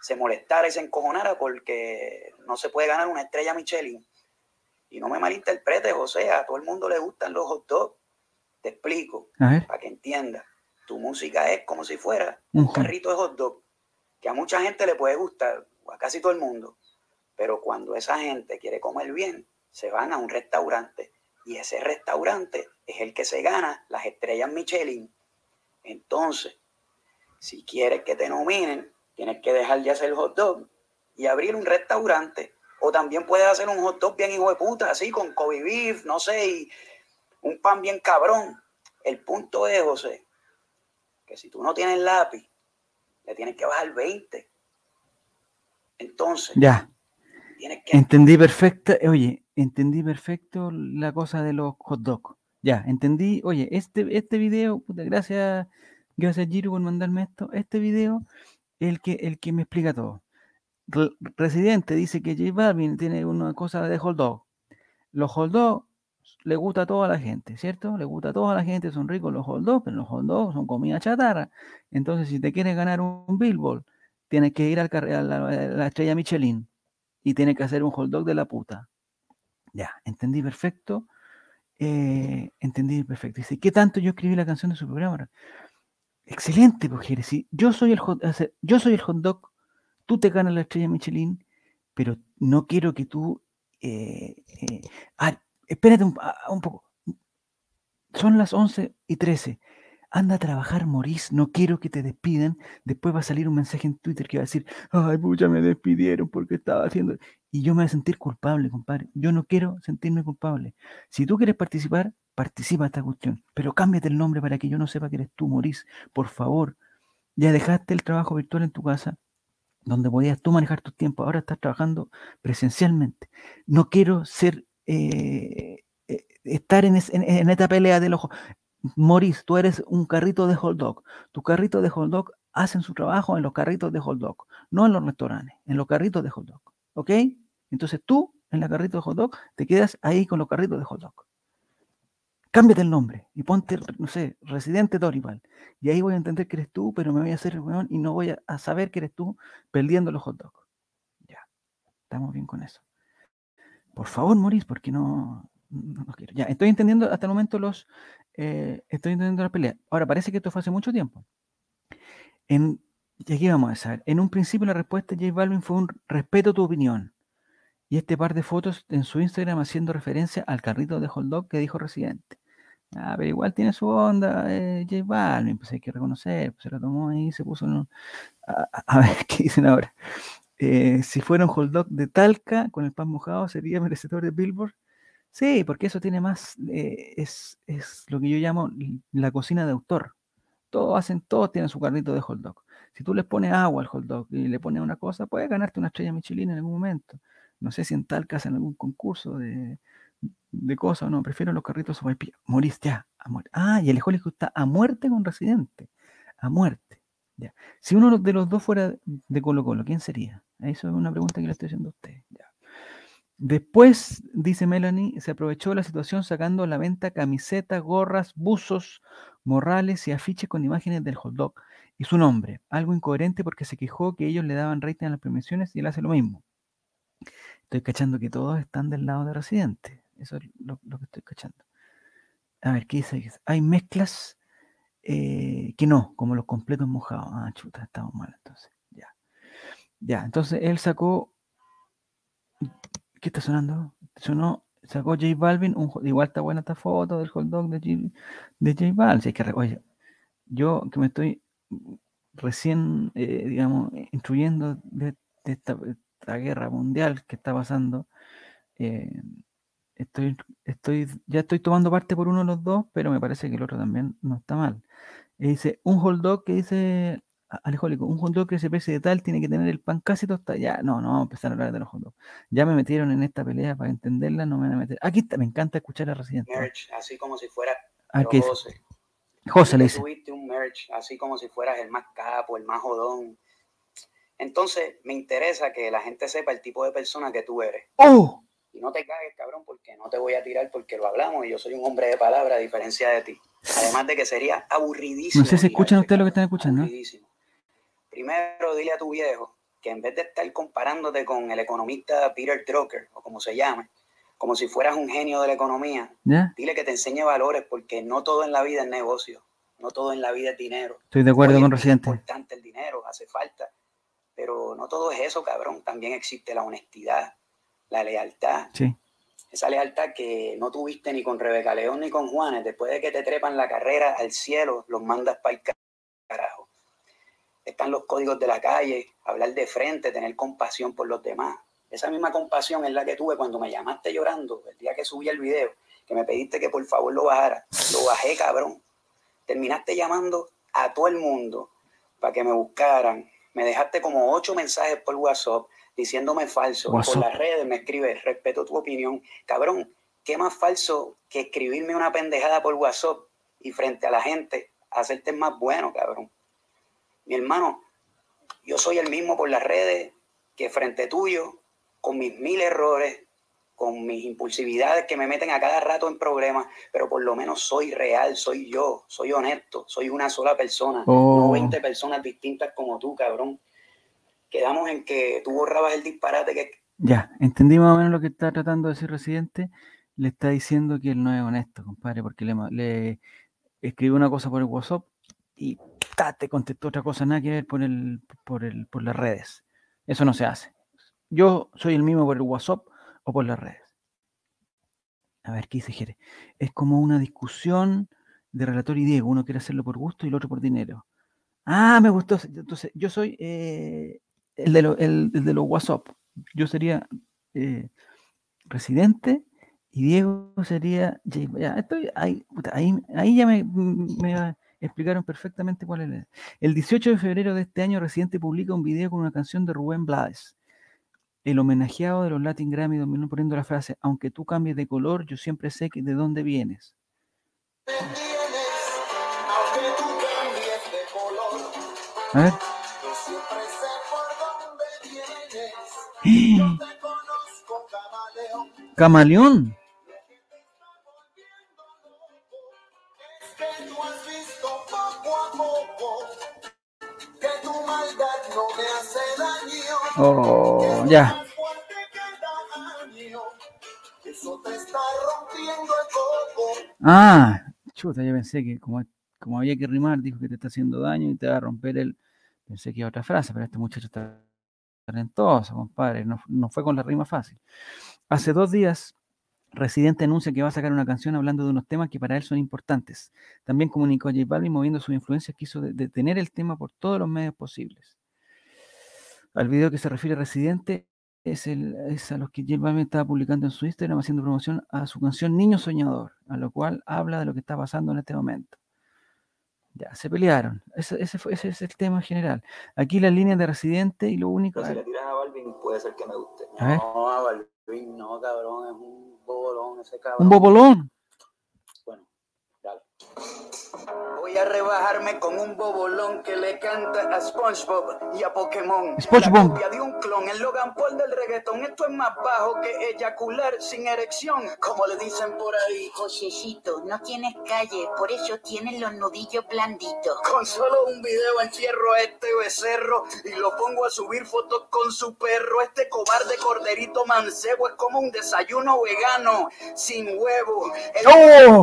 se molestara y se encojonara porque no se puede ganar una estrella Michelin. Y no me malinterpretes, José, a todo el mundo le gustan los hot dogs. Te explico, para que entiendas. Tu música es como si fuera Un carrito de hot dog, que a mucha gente le puede gustar, o a casi todo el mundo. Pero cuando esa gente quiere comer bien, se van a un restaurante. Y ese restaurante es el que se gana las estrellas Michelin. Entonces, si quieres que te nominen, tienes que dejar de hacer hot dog y abrir un restaurante. O también puedes hacer un hot dog bien hijo de puta, así con Kobe beef, no sé, y un pan bien cabrón. El punto es, José, que si tú no tienes lápiz, le tienes que bajar 20. Entonces, Ya, tienes que... entendí perfecta. eh, Oye, entendí perfecto la cosa de los hot dogs. Ya, entendí. Oye, este, este video, puta, gracias, gracias Giro por mandarme esto. Este video el que, el que me explica todo. Re- Residente dice que J Balvin tiene una cosa de hot dog. Los hot dogs le gusta a toda la gente, ¿cierto? Le gusta a toda la gente, son ricos los hot dogs, pero los hot dogs son comida chatarra. Entonces, si te quieres ganar un, Billboard, tienes que ir al a la, a la estrella Michelin y tienes que hacer un hot dog de la puta. Ya, entendí perfecto. eh, entendí perfecto. Dice, ¿qué tanto yo escribí la canción de su programa? Excelente, Jerez, sí, yo soy el hot, yo soy el hot dog, tú te ganas la estrella Michelin, pero no quiero que tú eh, eh, ah, espérate un, ah, un poco. Son las 11 y 13. Anda a trabajar, Morís. No quiero que te despidan. Después va a salir un mensaje en Twitter que va a decir, ay, pucha, me despidieron porque estaba haciendo. Y yo me voy a sentir culpable, compadre. Yo no quiero sentirme culpable. Si tú quieres participar, participa en esta cuestión. Pero cámbiate el nombre para que yo no sepa que eres tú, Morís. Por favor. Ya dejaste el trabajo virtual en tu casa, donde podías tú manejar tus tiempos. Ahora estás trabajando presencialmente. No quiero ser eh, eh, estar en, en- en esta pelea del ojo. Morís, tú eres un carrito de hot dog. Tu carrito de hot dog hacen su trabajo en los carritos de hot dog, no en los restaurantes, en los carritos de hot dog. ¿Ok? Entonces tú, en la carrito de hot dog, te quedas ahí con los carritos de hot dog. Cámbiate el nombre y ponte, no sé, Residente Dorival. Y ahí voy a entender que eres tú, pero me voy a hacer el weón y no voy a, a saber que eres tú perdiendo los hot dogs. Ya, estamos bien con eso. Por favor, Morís, porque no, no, no quiero. Ya, estoy entendiendo hasta el momento los. eh, estoy entendiendo la pelea. Ahora, parece que esto fue hace mucho tiempo. En, y aquí vamos a saber. En un principio, la respuesta de J Balvin fue un respeto a tu opinión. Y este par de fotos en su Instagram haciendo referencia al carrito de hot dog que dijo Residente. Ah, pero igual tiene su onda, eh, J Balvin, pues hay que reconocer, pues se lo tomó ahí, se puso. en un- A, ver qué dicen ahora. Eh, si fuera un hot dog de Talca con el pan mojado, sería merecedor de Billboard. Sí, porque eso tiene más, eh, es, es lo que yo llamo la cocina de autor. Todos hacen, todos tienen su carrito de hot dog. Si tú les pones agua al hot dog y le pones una cosa, puedes ganarte una estrella Michelin en algún momento. No sé si en Talca hacen algún concurso de, de cosas o no. Prefiero los carritos sopaipilla. Morís ya, a. Ah, y el Hollywood está a muerte con Residente. A muerte. Ya. Si uno de los dos fuera de Colo Colo, ¿quién sería? Eso es una pregunta que le estoy haciendo a usted. Ya. Después, dice Melanie, se aprovechó la situación sacando a la venta camisetas, gorras, buzos, morrales y afiches con imágenes del hot dog y su nombre. Algo incoherente porque se quejó que ellos le daban rating a las premiaciones y él hace lo mismo. Estoy cachando que todos están del lado de Residente. Eso es lo, lo que estoy cachando. A ver, ¿qué dice? Hay mezclas eh, que no, como los completos mojados. Ah, chuta, estamos mal entonces. Ya. Ya, entonces él sacó. ¿Qué está sonando? Sonó, sacó J Balvin, un, igual está buena esta foto del hot dog de J, de J Balvin. Si es que, oye, yo que me estoy recién, eh, digamos, instruyendo de, esta, guerra mundial que está pasando, eh, estoy, estoy, ya estoy tomando parte por uno de los dos, pero me parece que el otro también no está mal. Y dice, un hot dog que dice Alejólico, un hot dog que se pese de tal tiene que tener el pan casi tostado. Ya, no, no, vamos a empezar a hablar de los hot dogs. Ya me metieron en esta pelea para entenderla, no me van a meter. Aquí está, me encanta escuchar a Residente. Merch, así como si fuera A ver pero qué dice. José. José le dice. tuviste un merch así como si fueras el más capo, el más jodón. Entonces, me interesa que la gente sepa el tipo de persona que tú eres. ¡Oh! Y no te cagues, cabrón, porque no te voy a tirar porque lo hablamos y yo soy un hombre de palabra a diferencia de ti. Además de que sería aburridísimo. No sé si escuchan ustedes lo que están escuchando. ¿eh? aburridísimo. Primero, dile a tu viejo que en vez de estar comparándote con el economista Peter Drucker, o como se llame, como si fueras un genio de la economía, dile que te enseñe valores porque no todo en la vida es negocio, no todo en la vida es dinero. Estoy de acuerdo Oye, con es Residente. importante el dinero, hace falta, pero no todo es eso, cabrón. También existe la honestidad, la lealtad, Sí. esa lealtad que no tuviste ni con Rebeca León ni con Juanes. Después de que te trepan la carrera al cielo, los mandas para el carajo. Están los códigos de la calle, hablar de frente, tener compasión por los demás. Esa misma compasión es la que tuve cuando me llamaste llorando el día que subí el video, que me pediste que por favor lo bajara. Lo bajé, cabrón. Terminaste llamando a todo el mundo para que me buscaran. Me dejaste como ocho mensajes por WhatsApp diciéndome falso. WhatsApp. por las redes me escribes, respeto tu opinión. Cabrón, ¿qué más falso que escribirme una pendejada por WhatsApp y frente a la gente hacerte más bueno, cabrón? Mi hermano, yo soy el mismo por las redes que frente tuyo, con mis mil errores, con mis impulsividades que me meten a cada rato en problemas, pero por lo menos soy real, soy yo, soy honesto, soy una sola persona, Oh. no 20 personas distintas como tú, cabrón. Quedamos en que tú borrabas el disparate que Ya, entendí más o menos lo que está tratando de decir Residente. Le está diciendo que él no es honesto, compadre, porque le, le escribió una cosa por el WhatsApp y ta, te contestó otra cosa, nada que ver por, el, por, el, por las redes. Eso no se hace. Yo soy el mismo por el WhatsApp o por las redes. A ver, ¿qué dice Jere? Es como una discusión de relator y Diego. Uno quiere hacerlo por gusto y el otro por dinero. Ah, me gustó. Entonces, yo soy eh, el, de lo- el- el de los WhatsApp. Yo sería eh, residente y Diego sería. Estoy ahí, ahí, ahí ya me, me explicaron perfectamente cuál es. el- El 18 de febrero de este año, Residente publica un video con una canción de Rubén Blades. El homenajeado de los Latin Grammy 2001 poniendo la frase, aunque tú cambies de color, yo siempre sé que de dónde vienes. A ver. yo que tú has visto poco a poco que tu maldad no me hace daño. Oh, ya. más fuerte que daño. Eso te está rompiendo el coco. Ah, chuta, yo pensé que como, como había que rimar, dijo que te está haciendo daño y te va a romper el. Pensé que iba otra frase, pero este muchacho está talentoso, compadre. No, no fue con la rima fácil. Hace dos días, Residente anuncia que va a sacar una canción hablando de unos temas que para él son importantes. También comunicó a J Balvin, moviendo sus influencias, quiso de- detener el tema por todos los medios posibles. Al video que se refiere Residente es, el, es a los que J Balvin estaba publicando en su Instagram haciendo promoción a su canción Niño Soñador, a lo cual habla de lo que está pasando en este momento. Ya, se pelearon. Ese, ese, fue, ese es el tema general. Aquí las líneas de Residente y lo único... Pero si le tiras a Balvin, puede ser que me guste. A. No, a Balvin, no, cabrón, es un bobolón ese cabrón. Un bobolón. Voy a rebajarme con un bobolón que le canta a SpongeBob y a Pokémon. SpongeBob. La copia de un clon, el Logan Paul del reggaetón. Esto es más bajo que eyacular sin erección, como le dicen por ahí. Josecito, no tienes calle, por eso tienes los nudillos blanditos. Con solo un video encierro a este becerro y lo pongo a subir fotos con su perro. Este cobarde corderito mancebo es como un desayuno vegano sin huevo. El ¡Oh!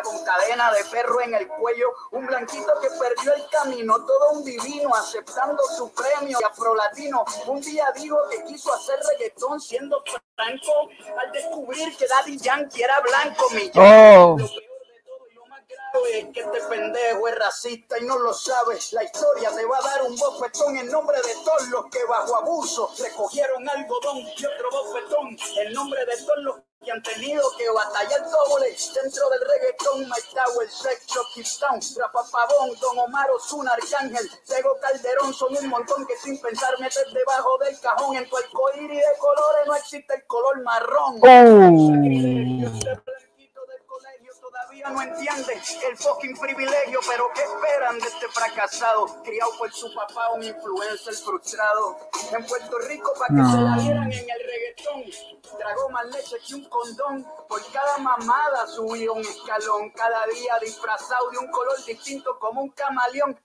con cadena de perro en el cuello. Un blanquito que perdió el camino. Todo un divino aceptando su premio. Y afrolatino. Un día dijo que quiso hacer reggaetón siendo franco al descubrir que Daddy Yankee era blanco. Mi Oh. lo peor de todo y lo más grave es que este pendejo es racista y no lo sabe. La historia te va a dar un bofetón en nombre de todos los que bajo abuso recogieron algodón y otro bofetón en nombre de todos los que han tenido que batallar doble dentro del reggaetón, Mike Tower, Sex Shop, Town, Rafa Pavón, Don Omar Ozuna, Arcángel, Tego Calderón, son un montón que sin pensar meter debajo del cajón. En tu arcoíris de colores no existe el color marrón. Oh. Este blanquito del colegio todavía no entiende el fucking privilegio, pero ¿qué esperan de este fracasado? Criado por su papá, un influencer frustrado. En Puerto Rico, para que No. se la dieran en el reggaetón, tragó más leche que un condón. Por cada mamada subió un escalón, cada día disfrazado de un color distinto como un camaleón.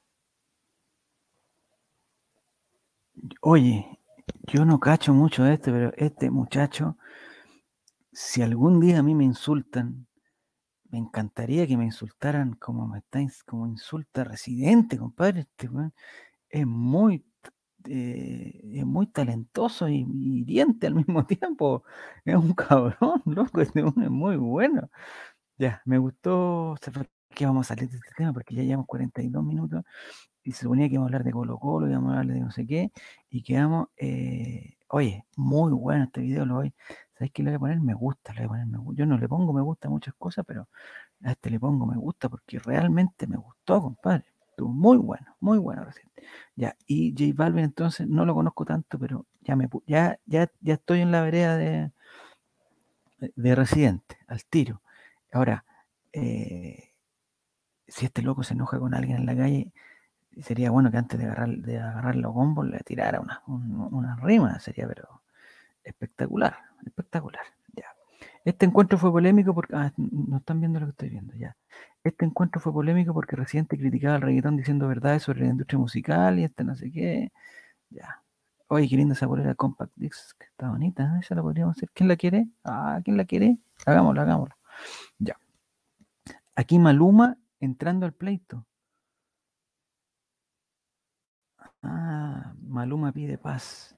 Oye, yo no cacho mucho de este, pero este muchacho, si algún día a mí me insultan, me encantaría que me insultaran como me está, como insulta Residente, compadre. Este weón es muy, eh, es muy talentoso y, y hiriente al mismo tiempo. Es un cabrón, loco, este weón es muy bueno. Ya, me gustó, que vamos a salir de este tema porque ya llevamos 42 minutos y se suponía que íbamos a hablar de Colo Colo, íbamos a hablar de no sé qué, y quedamos, eh, oye, muy bueno este video, lo voy, ¿sabes qué le voy a poner? Me gusta, le voy a poner me gusta. Yo no le pongo me gusta a muchas cosas, pero a este le pongo me gusta porque realmente me gustó, compadre. Estuvo muy bueno, muy bueno recién. Ya, y J Balvin entonces no lo conozco tanto, pero ya me ya, ya, ya estoy en la vereda de, de Residente, al tiro. Ahora, eh, si este loco se enoja con alguien en la calle, sería bueno que antes de agarrar, de agarrar los combos le tirara una, un- una rima, sería pero espectacular, espectacular. Ya. Este encuentro fue polémico porque. Ah, no están viendo lo que estoy viendo, ya. Este encuentro fue polémico porque Residente criticaba al reggaetón diciendo verdades sobre la industria musical y este no sé qué. Ya. Oye, qué linda esa bolera Compact Disc, está bonita, ¿eh? la podríamos hacer. ¿Quién la quiere? Ah, ¿quién la quiere? Hagámoslo, hagámoslo. Ya. Aquí Maluma entrando al pleito. Ah, Maluma pide paz.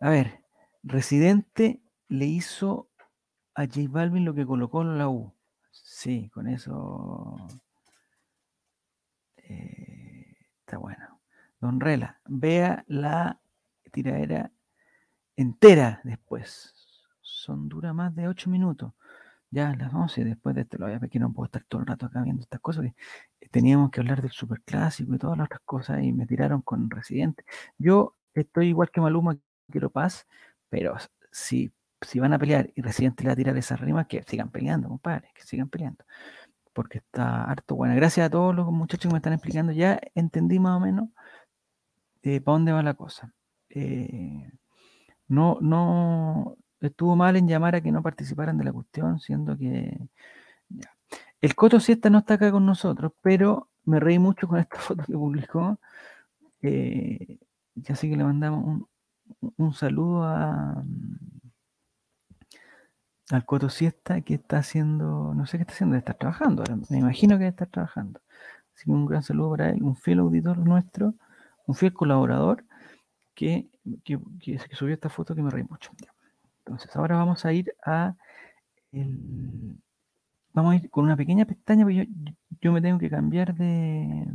A ver, Residente le hizo a J Balvin lo que colocó en la U. Sí, con eso eh, está bueno. Don Rela, vea la tiradera entera después. Son dura más de 8 minutos. Ya a las 11, después de esto lo voy a ver que no puedo estar todo el rato acá viendo estas cosas. que teníamos que hablar del superclásico y todas las otras cosas y me tiraron con Residente. Yo estoy igual que Maluma, quiero paz, pero si, si van a pelear y Residente le va a tirar esas rimas, que sigan peleando, compadre, que sigan peleando. Porque está harto buena. Gracias a todos los muchachos que me están explicando, ya entendí más o menos eh, para dónde va la cosa. Eh, no, no estuvo mal en llamar a que no participaran de la cuestión, siendo que ya. El Coto Siesta no está acá con nosotros, pero me reí mucho con esta foto que publicó. eh, y así que le mandamos un, un saludo a, al Coto Siesta que está haciendo, no sé qué está haciendo, estar trabajando, me imagino que estar trabajando. Así que un gran saludo para él, un fiel auditor nuestro, un fiel colaborador que, que, que- subió esta foto que me reí mucho. Entonces, ahora vamos a ir a el, vamos a ir con una pequeña pestaña, porque yo, yo me tengo que cambiar de,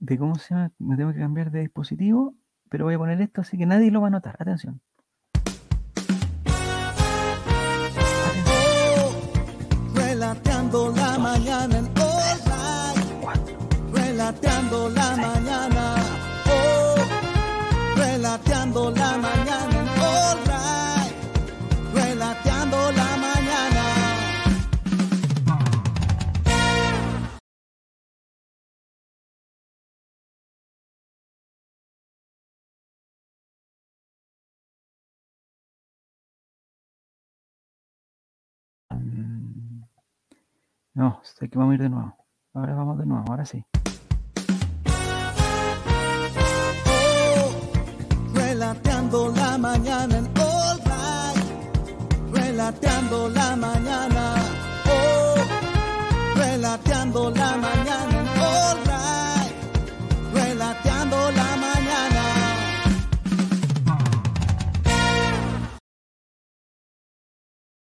de, ¿cómo se llama? Me tengo que cambiar de dispositivo, pero voy a poner esto así que nadie lo va a notar. Atención. No, sé que vamos a ir de nuevo. Ahora vamos de nuevo, ahora sí. Oh, relateando la mañana en All Night. Relateando la mañana. Oh, relateando la mañana en All Night. Relateando la mañana.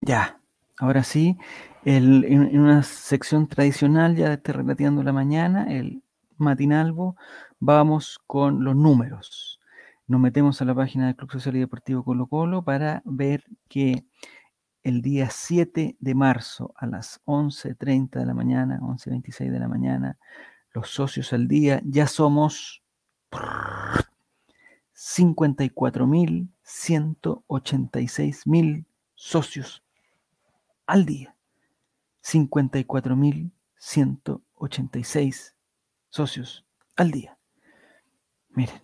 Ya, ahora sí, en una sección tradicional ya de este Relateando la Mañana, el matinalvo, vamos con los números. Nos metemos a la página del Club Social y Deportivo Colo Colo para ver que el día 7 de marzo a las 11.30 de la mañana, 11.26 de la mañana, los socios al día ya somos 54.186.000 socios al día. 54.186 socios al día. Miren,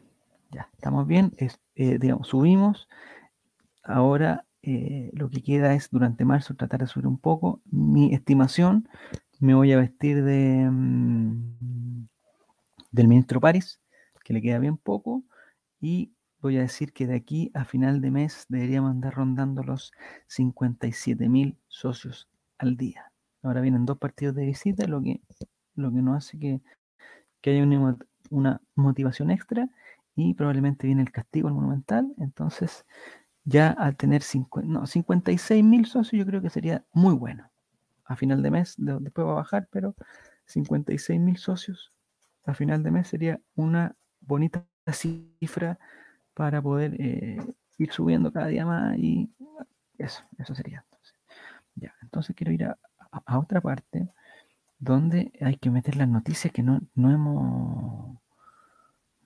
ya estamos bien, eh, digamos, subimos. Ahora eh, lo que queda es durante marzo tratar de subir un poco. Mi estimación, me voy a vestir de mm, del ministro París, que le queda bien poco, y voy a decir que de aquí a final de mes deberíamos andar rondando los 57.000 socios al día. Ahora vienen dos partidos de visita, lo que, lo que nos hace que, que haya una, una motivación extra y probablemente viene el castigo al Monumental. Entonces, ya al tener 50, no, 56 mil socios, yo creo que sería muy bueno. A final de mes, de- después va a bajar, pero 56 mil socios a final de mes sería una bonita cifra para poder eh, ir subiendo cada día más y eso, eso sería. Ya, entonces quiero ir a, a- otra parte donde hay que meter las noticias que no, no hemos,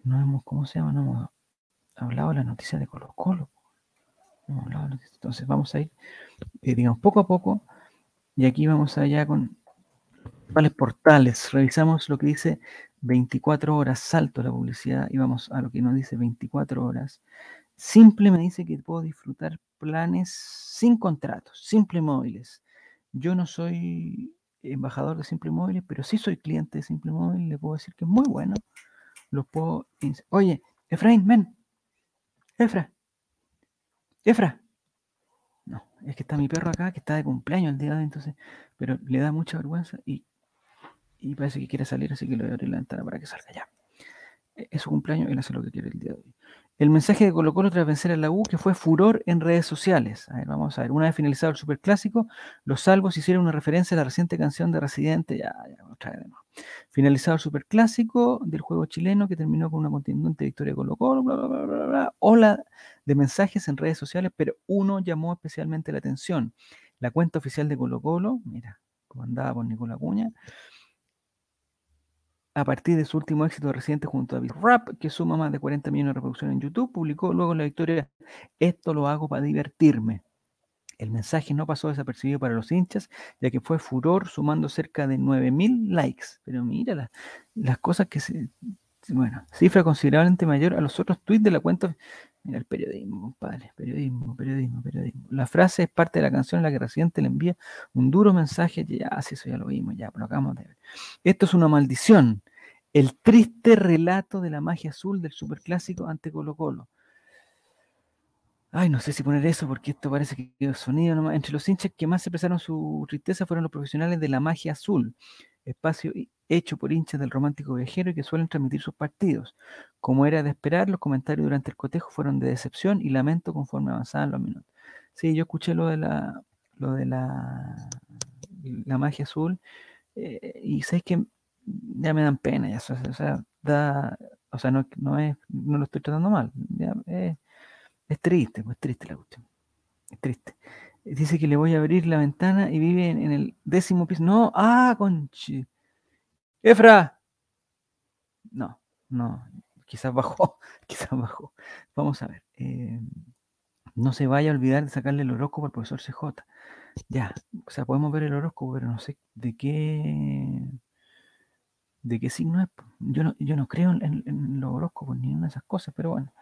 no hemos, ¿cómo se llama? No hemos hablado las noticias de Colo Colo. Entonces vamos a ir, eh, digamos, poco a poco y aquí vamos allá con principales portales. Revisamos lo que dice 24 horas, salto la publicidad y vamos a lo que nos dice 24 horas. Simple me dice que puedo disfrutar planes sin contratos, simple móviles. Yo no soy embajador de Simple Móviles, pero sí soy cliente de Simple Móvil. Le puedo decir que es muy bueno. Los puedo. Oye, Efraín, ven. Efra. Efra. No, es que está mi perro acá que está de cumpleaños el día de hoy, entonces, pero le da mucha vergüenza y, y parece que quiere salir, así que le voy a abrir la ventana para que salga ya. E- Es su cumpleaños, él hace lo que quiere el día de hoy. El mensaje de Colo Colo tras vencer a la U que fue furor en redes sociales. A ver, vamos a ver. Una vez finalizado el superclásico, los salvos hicieron una referencia a la reciente canción de Residente. Ya, ya, otra vez nuevo. Finalizado el superclásico del juego chileno que terminó con una contundente victoria de Colo Colo, bla, bla, bla, bla, bla. Ola de mensajes en redes sociales, pero uno llamó especialmente la atención. La cuenta oficial de Colo Colo, mira, comandada por Nicolás Cuña, a partir de su último éxito reciente junto a Rap, que suma más de 40 millones de reproducciones en YouTube, publicó luego la victoria, esto lo hago para divertirme. El mensaje no pasó desapercibido para los hinchas, ya que fue furor sumando cerca de 9.000 likes. Pero mira la- las cosas que se... Bueno, cifra considerablemente mayor a los otros tweets de la cuenta. Mira el periodismo, compadre. Periodismo, periodismo, periodismo. La frase es parte de la canción en la que Residente le envía un duro mensaje. Ya, sí, eso ya lo vimos, ya, pero acabamos de ver. Esto es una maldición. El triste relato de la magia azul del superclásico ante Colo Colo. Ay, no sé si poner eso porque esto parece que quedó sonido nomás. Entre los hinchas que más expresaron su tristeza fueron los profesionales de la magia azul, espacio hecho por hinchas del romántico viajero y que suelen transmitir sus partidos. Como era de esperar, los comentarios durante el cotejo fueron de decepción y lamento conforme avanzaban los minutos. Sí, yo escuché lo de la, lo de la, la magia azul. eh, y sabes que ya me dan pena, o sea, no, no lo estoy tratando mal, eh, es triste, pues triste la cuestión, es triste. Dice que le voy a abrir la ventana y vive en, el décimo piso. No, ah, conchi. Efra. No, no, quizás bajó, quizás bajó. Vamos a ver. eh, no se vaya a olvidar de sacarle el horóscopo al profesor CJ. Ya, o sea, podemos ver el horóscopo, pero no sé de qué de qué signo es. Yo no, yo no creo en, en- los horóscopos ni en esas cosas, pero bueno,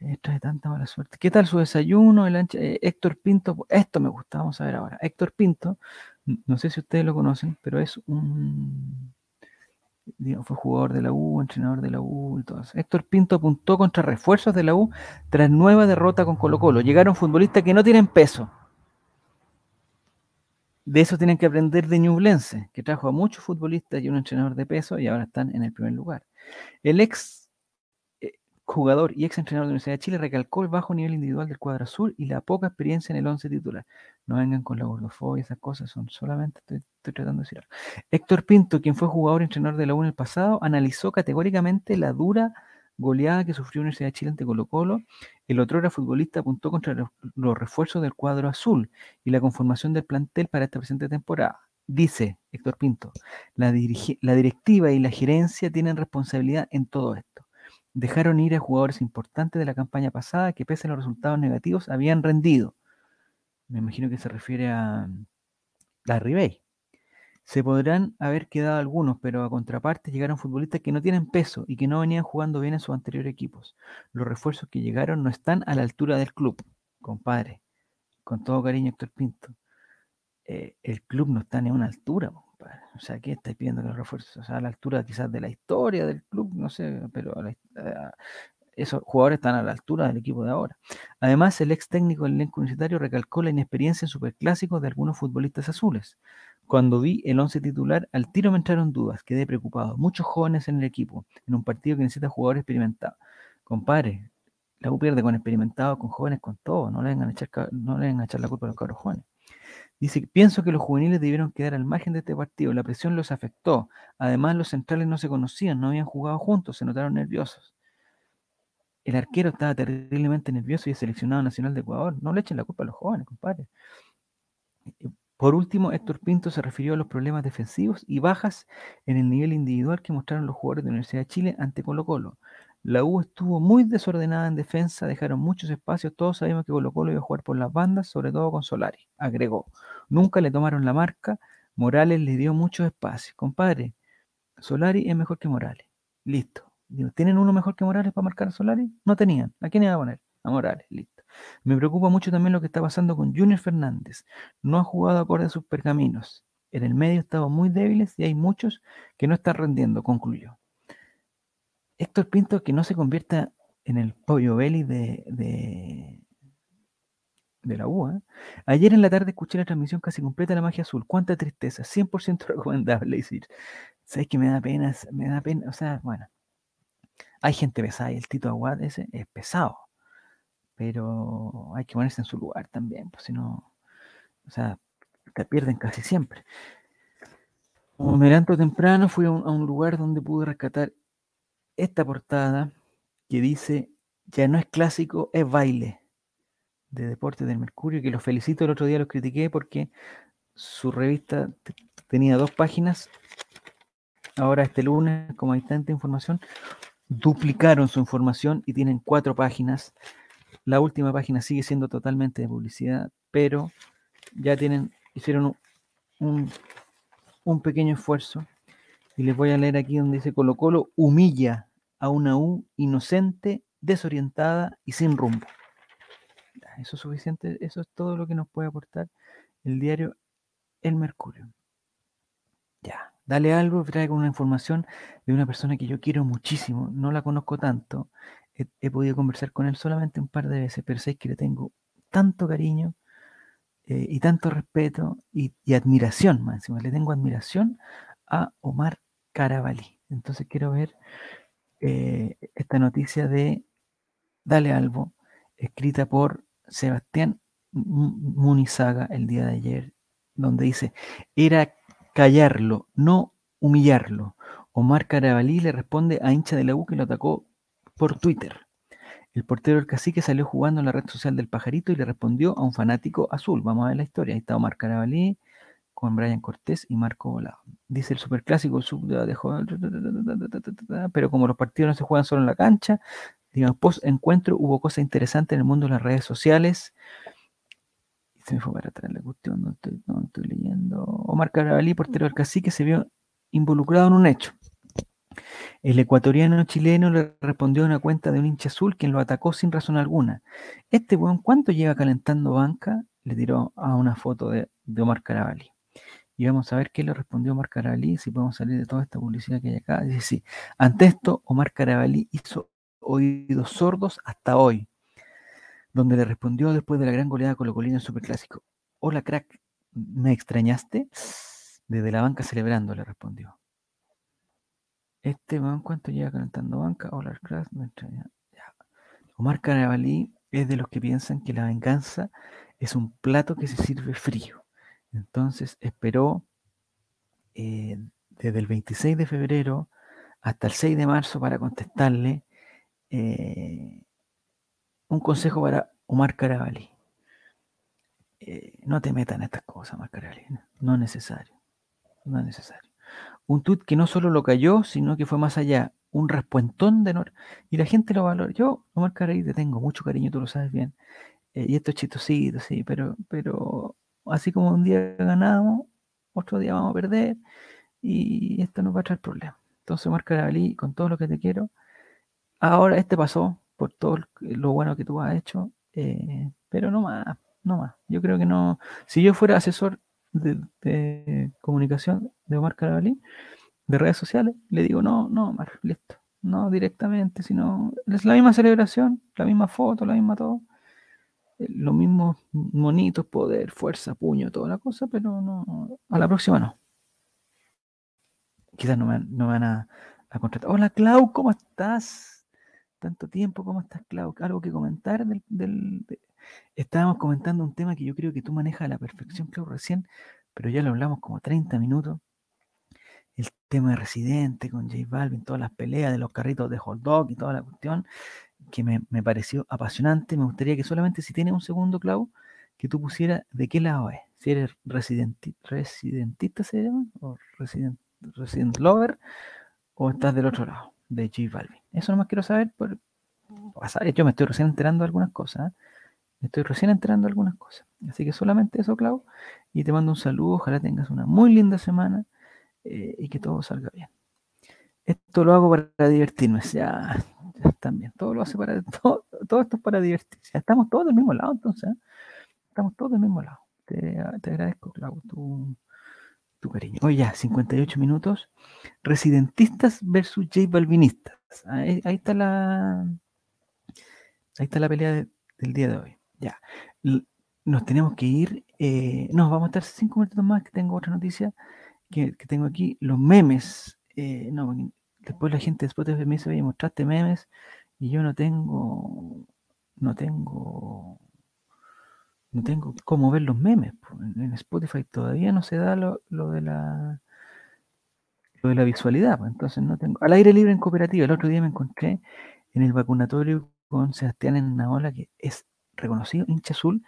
eh, trae tanta mala suerte. ¿Qué tal su desayuno? El ancha- eh, Héctor Pinto, esto me gusta, vamos a ver ahora. Héctor Pinto, no sé si ustedes lo conocen, pero es un, fue jugador de la U, entrenador de la U y eso. Héctor Pinto apuntó contra refuerzos de la U tras nueva derrota con Colo Colo. Llegaron futbolistas que no tienen peso. De eso tienen que aprender de Ñublense, que trajo a muchos futbolistas y un entrenador de peso y ahora están en el primer lugar. El ex jugador y ex entrenador de la Universidad de Chile recalcó el bajo nivel individual del cuadro azul y la poca experiencia en el 11 titular. No vengan con la gordofobia, esas cosas son solamente, estoy, tratando de decir algo. Héctor Pinto, quien fue jugador y entrenador de la U en el pasado, analizó categóricamente la dura goleada que sufrió la Universidad de Chile ante Colo Colo. El otro era futbolista apuntó contra los- refuerzos del cuadro azul y la conformación del plantel para esta presente temporada. Dice Héctor Pinto, la directiva y la gerencia tienen responsabilidad en todo esto. Dejaron ir a jugadores importantes de la campaña pasada que pese a los resultados negativos habían rendido. Me imagino que se refiere a la Ribey. Se podrán haber quedado algunos, pero a contraparte llegaron futbolistas que no tienen peso y que no venían jugando bien en sus anteriores equipos. Los refuerzos que llegaron no están a la altura del club, compadre. Con todo cariño, Héctor Pinto. Eh, el club no está ni a una altura, O sea, ¿qué estáis pidiendo que los refuerzos? O sea, a la altura quizás de la historia del club, no sé, pero esos jugadores están a la altura del equipo de ahora. Además, el ex técnico del elenco universitario recalcó la inexperiencia en superclásicos de algunos futbolistas azules. Cuando vi el once titular, al tiro me entraron dudas, quedé preocupado. Muchos jóvenes en el equipo, en un partido que necesita jugadores experimentados. Compadre, la U pierde con experimentados, con jóvenes, con todo. No le vengan a echar, no le vengan a echar la culpa a los cabros jóvenes. Dice, pienso que los juveniles debieron quedar al margen de este partido. La presión los afectó. Además, los centrales no se conocían, no habían jugado juntos, se notaron nerviosos. El arquero estaba terriblemente nervioso y es seleccionado nacional de Ecuador. No le echen la culpa a los jóvenes, compadre. Eh, Por último, Héctor Pinto se refirió a los problemas defensivos y bajas en el nivel individual que mostraron los jugadores de la Universidad de Chile ante Colo Colo. La U estuvo muy desordenada en defensa, dejaron muchos espacios, todos sabíamos que Colo Colo iba a jugar por las bandas, sobre todo con Solari, agregó. Nunca le tomaron la marca, Morales le dio muchos espacios. Compadre, Solari es mejor que Morales. Listo. ¿Tienen uno mejor que Morales para marcar a Solari? No tenían. ¿A quién iba a poner? A Morales. Listo. Me preocupa mucho también lo que está pasando con Junior Fernández. No ha jugado acorde a sus pergaminos. En el medio estamos muy débiles y hay muchos que no están rendiendo, concluyó. Héctor Pinto, que no se convierta en el pollo belly de, de, la U. ¿eh? Ayer en la tarde escuché la transmisión casi completa de la magia azul. Cuánta tristeza, 100% recomendable. Decir, ¿sabes que me da pena? Me da pena, o sea, bueno, hay gente pesada y el Tito Aguad ese es pesado, pero hay que ponerse en su lugar también, pues si no, o sea, te pierden casi siempre. Como me levanto temprano, fui a un lugar donde pude rescatar esta portada que dice, ya no es clásico, es baile de Deportes del Mercurio, que los felicito, el otro día los critiqué porque su revista te- tenía dos páginas, ahora este lunes, como hay tanta información, duplicaron su información y tienen cuatro páginas. La última página sigue siendo totalmente de publicidad, pero ya tienen, hicieron un, un- un pequeño esfuerzo. Y les voy a leer aquí donde dice Colo Colo humilla a una U inocente, desorientada y sin rumbo. Eso es suficiente, eso es todo lo que nos puede aportar el diario El Mercurio. Ya, dale algo, traigo una información de una persona que yo quiero muchísimo, no la conozco tanto, he, he podido conversar con él solamente un par de veces, pero sé que le tengo tanto cariño eh, y tanto respeto y, y admiración, más encima, le tengo admiración a Omar Carabalí. Entonces quiero ver eh, esta noticia de Dale Algo, escrita por Sebastián Munizaga el día de ayer donde dice, era callarlo, no humillarlo. Omar Carabalí le responde a hincha de la U que lo atacó por Twitter. El portero del cacique salió jugando en la red social del pajarito y le respondió a un fanático azul. Vamos a ver la historia. Ahí está Omar Carabalí con Brian Cortés y Marco Volado. Dice el superclásico, el sub dejó, pero como los partidos no se juegan solo en la cancha, digamos, post encuentro hubo cosas interesantes en el mundo de las redes sociales. Se me fue para atrás la cuestión, no estoy, no estoy leyendo. Omar Carabalí, portero del cacique, se vio involucrado en un hecho. El ecuatoriano chileno le respondió a una cuenta de un hincha azul quien lo atacó sin razón alguna. Este weón, ¿cuánto lleva calentando banca? Le tiró a una foto de, de Omar Carabalí. Y vamos a ver qué le respondió Omar Carabalí, si podemos salir de toda esta publicidad que hay acá. Dice, sí, ante esto, Omar Carabalí hizo oídos sordos hasta hoy, donde le respondió después de la gran goleada colocolina en Superclásico. Hola, crack, ¿me extrañaste? Desde la banca celebrando, le respondió. Este man, ¿cuánto lleva calentando banca? Hola, crack, me extraña. Omar Carabalí es de los que piensan que la venganza es un plato que se sirve frío. Entonces esperó eh, desde el 26 de febrero hasta el 6 de marzo para contestarle eh, un consejo para Omar Carabalí. Eh, no te metas en estas cosas, Omar Carabalí. No, es necesario. No es necesario. Un tuit que no solo lo cayó, sino que fue más allá. Un respuentón de honor. Y la gente lo valora. Yo, Omar Carabalí, te tengo mucho cariño, tú lo sabes bien. Y esto es chistosito, sí, pero, pero así como un día ganamos, otro día vamos a perder. Y esto nos va a traer problemas. Entonces, Omar Carabalí, con todo lo que te quiero, ahora este pasó por todo lo bueno que tú has hecho, eh, pero no más, no más. Yo creo que no. Si yo fuera asesor de, de comunicación de Omar Carabalí, de redes sociales, le digo, no, no, Omar, listo. No directamente, sino es la misma celebración, la misma foto, la misma todo. Los mismos monitos, poder, fuerza, puño, toda la cosa, pero no, a la próxima no. Quizás no me, no me van a, a contratar. Hola Clau, ¿cómo estás? Tanto tiempo, ¿cómo estás, Clau? ¿Algo que comentar del, del- de- Estábamos comentando un tema que yo creo que tú manejas a la perfección, Clau, recién, pero ya lo hablamos como 30 minutos. El tema de Residente con J Balvin, todas las peleas de los carritos de hot dog y toda la cuestión, que me, me pareció apasionante. Me gustaría que solamente si tienes un segundo, Clau, que tú pusieras de qué lado es. Si eres residenti- residentista, ¿se llama? ¿O resident, resident lover? ¿O estás del otro lado, de J Balvin? Eso nomás quiero saber. Por, saber, yo me estoy recién enterando de algunas cosas. ¿eh? Me estoy recién enterando de algunas cosas. Así que solamente eso, Clau. Y te mando un saludo. Ojalá tengas una muy linda semana eh, y que todo salga bien. Esto lo hago para divertirme. Ya, ya también. Todo lo hace para. Todo, todo esto es para divertirse. Ya estamos todos del mismo lado, entonces. ¿eh? Estamos todos del mismo lado. Te, agradezco, Clau, tu, tu cariño. Oye, ya, 58 minutos. Residentistas versus J Balvinistas. Ahí, está la. Ahí está la pelea de- del día de hoy. Ya. Nos tenemos que ir. eh, nos vamos a estar cinco minutos más, que tengo otra noticia que, que tengo aquí. Los memes. eh, no, después la gente Spotify me dice, oye, mostraste memes y yo no tengo. No tengo. No tengo cómo ver los memes. En, Spotify todavía no se da lo, lo de la lo de la visualidad. Entonces no tengo. Al aire libre en cooperativa. El otro día me encontré en el vacunatorio con Sebastián en Naola, que es reconocido hincha azul,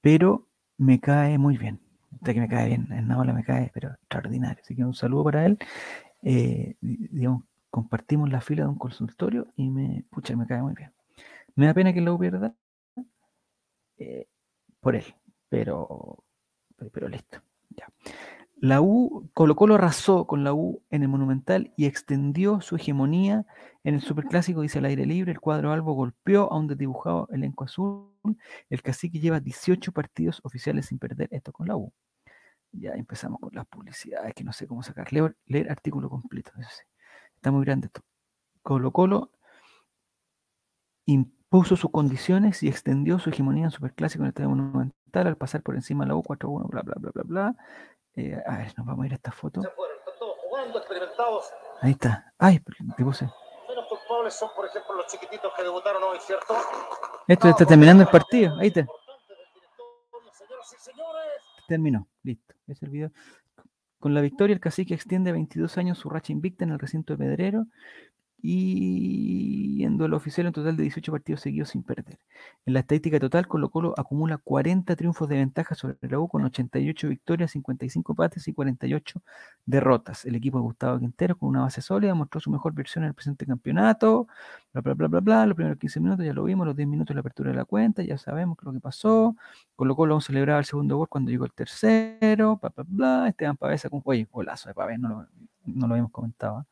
pero me cae muy bien. Usted que me cae bien, en Naola me cae, pero extraordinario. Así que un saludo para él. Eh, di- digamos, compartimos la fila de un consultorio y me, pucha, me cae muy bien. Me da pena que lo pierda eh, por él, pero, pero listo. Ya. La U, Colo Colo arrasó con la U en el Monumental y extendió su hegemonía en el Superclásico, dice al aire libre. El cuadro albo golpeó a un desdibujado elenco azul. El cacique lleva 18 partidos oficiales sin perder esto con la U. Ya empezamos con las publicidades, que no sé cómo sacar. Leer artículo completo. Está muy grande esto. Colo Colo impuso sus condiciones y extendió su hegemonía en Superclásico en el Estadio Monumental al pasar por encima de la U 4-1, bla, bla, bla, bla, bla. Eh, a ver, nos vamos a ir a esta foto. Se fueron, están todos jugando, experimentados. Ahí está. Ay, te puse. Menos culpables son, por ejemplo, los chiquititos que debutaron hoy, ¿cierto? Esto está terminando el partido. Ahí está. Terminó, listo. Es el video. Con la victoria, el cacique extiende a 22 años su racha invicta en el recinto de Pedrero y en duelo oficial un total de 18 partidos seguidos sin perder. En la estadística total, Colo Colo acumula 40 triunfos de ventaja sobre la U con 88 victorias, 55 empates y 48 derrotas. El equipo de Gustavo Quintero, con una base sólida, mostró su mejor versión en el presente campeonato. Bla, bla, bla, bla, bla. Los primeros 15 minutos ya lo vimos, los 10 minutos de la apertura de la cuenta, ya sabemos lo que pasó. Colo Colo celebraba el segundo gol cuando llegó el tercero. Bla, bla, bla. Esteban Pavesa con. Oye, golazo de Pavés, no lo, no lo habíamos comentado. ¿eh?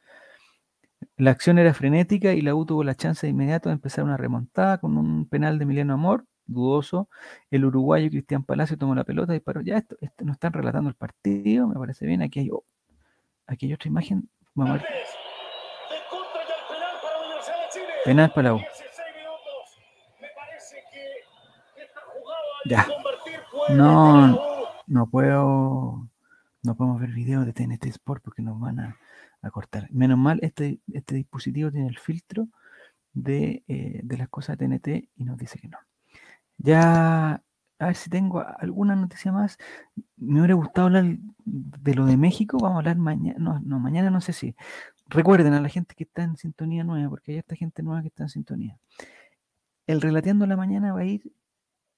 La acción era frenética y la U tuvo la chance de inmediato de empezar una remontada con un penal de Emiliano Amor, dudoso. El uruguayo Cristian Palacio tomó la pelota y disparó. Ya esto, esto nos están relatando el partido, me parece bien. Aquí hay, oh, aquí hay otra imagen. Vamos a ver. Penal para la U. 16 minutos. Me parece que esta jugada Ya. No. No puedo, no podemos ver videos de TNT Sport porque nos van a, cortar. Menos mal, este, este dispositivo tiene el filtro de, eh, de las cosas de TNT y nos dice que no. Ya, a ver si tengo alguna noticia más. Me hubiera gustado hablar de lo de México. Vamos a hablar mañana. No, no, mañana no sé si. Recuerden a la gente que está en sintonía nueva, porque hay esta gente nueva que está en sintonía. El Relateando la Mañana va a ir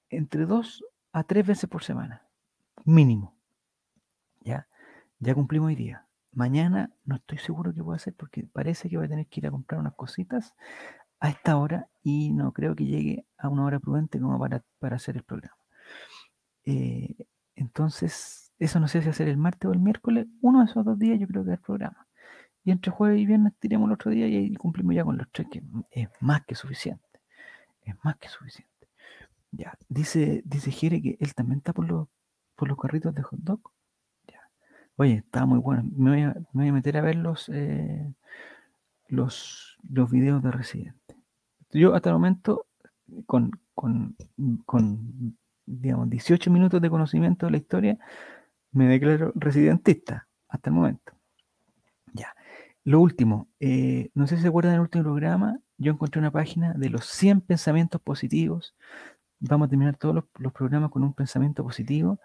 entre dos a tres veces por semana, mínimo. Ya, ya cumplimos hoy día. Mañana no estoy seguro que pueda hacer porque parece que voy a tener que ir a comprar unas cositas a esta hora y no creo que llegue a una hora prudente como para, para hacer el programa. Eh, entonces, eso no sé si hacer el martes o el miércoles. Uno de esos dos días yo creo que es el programa. Y entre jueves y viernes tiremos el otro día y ahí cumplimos ya con los tres, que es más que suficiente. Es más que suficiente. Ya, dice, dice Jere que él también está por los, por los carritos de hot dog. Oye, está muy bueno. Me voy a, meter a ver los, eh, los, los videos de Residente. Yo hasta el momento, con, con, con digamos, 18 minutos de conocimiento de la historia, me declaro residentista hasta el momento. Ya. Lo último, eh, no sé si se acuerdan del último programa, yo encontré una página de los 100 pensamientos positivos. Vamos a terminar todos los programas con un pensamiento positivo.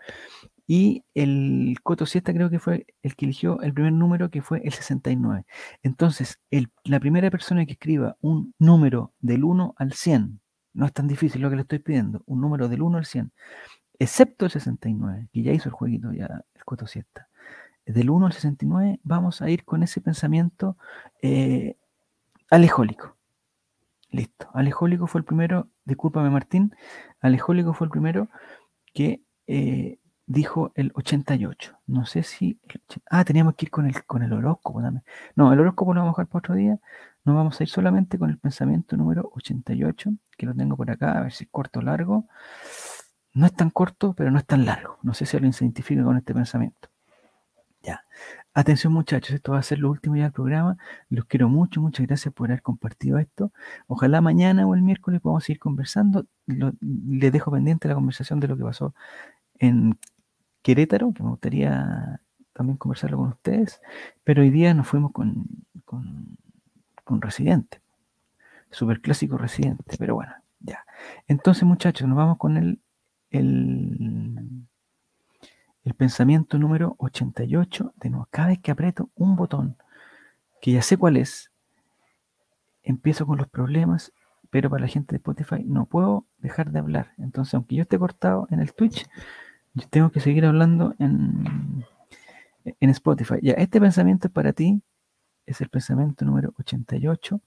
Y el Coto Siesta creo que fue el que eligió el primer número, que fue el 69. Entonces, el- la primera persona que escriba un número del 1 al 100, no es tan difícil lo que le estoy pidiendo, un número del 1 al 100, excepto el 69, que ya hizo el jueguito, ya el Coto Siesta. Del 1 al 69 vamos a ir con ese pensamiento eh, alejólico. Listo. Alejólico fue el primero, discúlpame Martín, Alejólico fue el primero que eh, dijo el 88. No sé si... ah, teníamos que ir con el, con el horóscopo también. No, el horóscopo lo vamos a dejar para otro día. Nos vamos a ir solamente con el pensamiento número 88, que lo tengo por acá, a ver si es corto o largo. No es tan corto, pero no es tan largo. No sé si alguien se identifica con este pensamiento. Ya. Atención muchachos, esto va a ser lo último ya del programa. Los quiero mucho, muchas gracias por haber compartido esto. Ojalá mañana o el miércoles podamos seguir conversando. Lo- les dejo pendiente la conversación de lo que pasó en Querétaro, que me gustaría también conversarlo con ustedes. Pero hoy día nos fuimos con, con, con Residente. Super clásico Residente, pero bueno, ya. Entonces muchachos, nos vamos con el, el, el pensamiento número 88. De nuevo, cada vez que aprieto un botón, que ya sé cuál es, empiezo con los problemas, pero para la gente de Spotify no puedo dejar de hablar. Entonces, aunque yo esté cortado en el Twitch, yo tengo que seguir hablando en, en Spotify. Ya, este pensamiento es para ti, es el pensamiento número 88.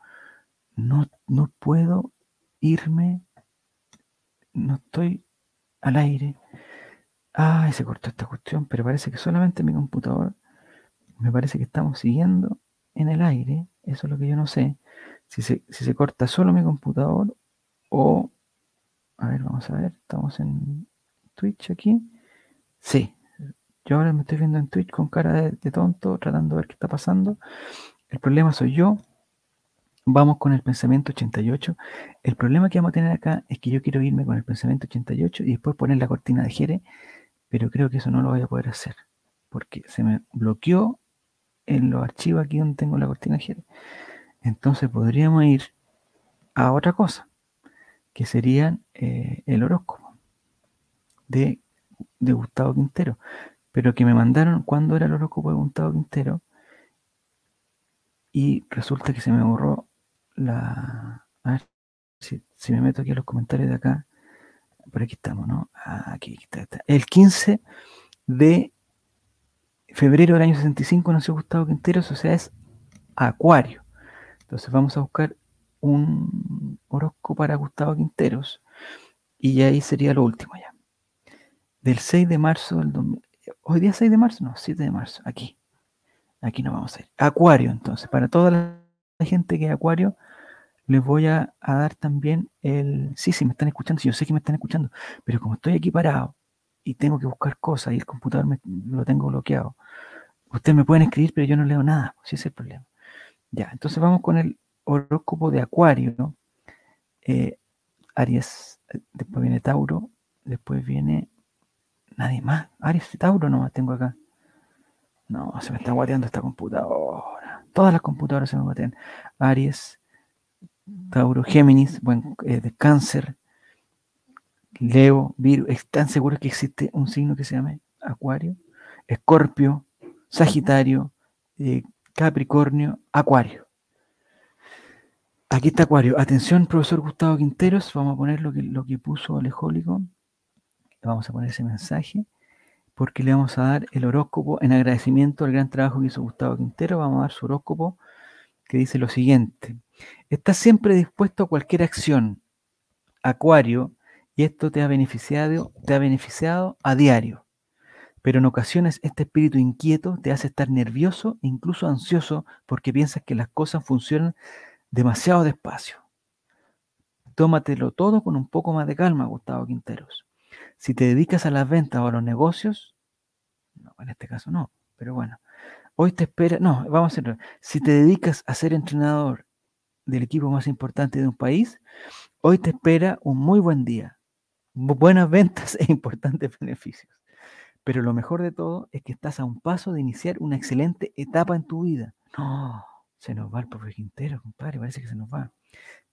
No, no puedo irme, no estoy al aire. Ay, se cortó esta cuestión, pero parece que solamente mi computador, me parece que estamos siguiendo en el aire, eso es lo que yo no sé. Si se, si se corta solo mi computador o, a ver, vamos a ver, estamos en Twitch aquí. Sí, yo ahora me estoy viendo en Twitch con cara de, tonto, tratando de ver qué está pasando. El problema soy yo. Vamos con el pensamiento 88. El problema que vamos a tener acá es que yo quiero irme con el pensamiento 88 y después poner la cortina de Jere, pero creo que eso no lo voy a poder hacer porque se me bloqueó en los archivos aquí donde tengo la cortina de Jere. Entonces podríamos ir a otra cosa, que sería eh, el horóscopo de de Gustavo Quintero, pero que me mandaron cuando era el horóscopo de Gustavo Quintero y resulta que se me borró la... Ver si, si me meto aquí a los comentarios de acá. Por aquí estamos, ¿no? Ah, aquí, aquí está, está. El 15 de febrero del año 65 nació Gustavo Quinteros, o sea, es Acuario. Entonces vamos a buscar un horóscopo para Gustavo Quinteros y ahí sería lo último ya. Del 6 de marzo del 2000. Hoy día 6 de marzo, no, 7 de marzo, aquí. Aquí no vamos a ir. Acuario, entonces, para toda la gente que es Acuario, les voy a, dar también el... Sí, sí, me están escuchando, sí, yo sé que me están escuchando, pero como estoy aquí parado y tengo que buscar cosas y el computador me, lo tengo bloqueado, ustedes me pueden escribir, pero yo no leo nada, si ese es el problema. Ya, entonces vamos con el horóscopo de Acuario. Eh, Aries, eh, después viene Tauro, después viene nadie más. Aries y Tauro nomás tengo acá. No, se me está guateando esta computadora. Todas las computadoras se me guatean. Aries, Tauro, Géminis, bueno, eh, de Cáncer, Leo, Virgo. ¿Están seguros que existe un signo que se llame Acuario? Escorpio, Sagitario, eh, Capricornio, Acuario. Aquí está Acuario. Atención, profesor Gustavo Quinteros. Vamos a poner lo que, lo que puso Alejólico. Vamos a poner ese mensaje porque le vamos a dar el horóscopo en agradecimiento al gran trabajo que hizo Gustavo Quintero. Vamos a dar su horóscopo que dice lo siguiente. Estás siempre dispuesto a cualquier acción, Acuario, y esto te ha beneficiado, te ha beneficiado a diario. Pero en ocasiones este espíritu inquieto te hace estar nervioso e incluso ansioso porque piensas que las cosas funcionan demasiado despacio. Tómatelo todo con un poco más de calma, Gustavo Quinteros. Si te dedicas a las ventas o a los negocios, no, en este caso no, pero bueno, hoy te espera, no, vamos a hacerlo. Si te dedicas a ser entrenador del equipo más importante de un país, hoy te espera un muy buen día, bu- buenas ventas e importantes beneficios. Pero lo mejor de todo es que estás a un paso de iniciar una excelente etapa en tu vida. No, se nos va el profe Quintero, compadre, parece que se nos va.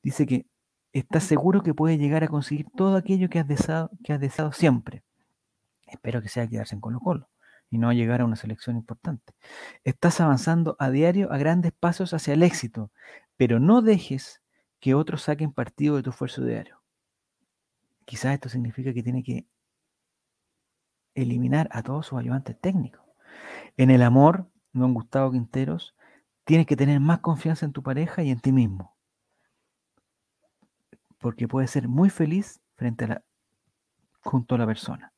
Dice que estás seguro que puedes llegar a conseguir todo aquello que has deseado, que has deseado siempre. Espero que sea quedarse en Colo Colo y no llegar a una selección importante. Estás avanzando a diario a grandes pasos hacia el éxito, pero no dejes que otros saquen partido de tu esfuerzo diario. Quizás esto significa que tiene que eliminar a todos sus ayudantes técnicos. En el amor, don Gustavo Quinteros, tienes que tener más confianza en tu pareja y en ti mismo. Porque puedes ser muy feliz frente a la, junto a la persona.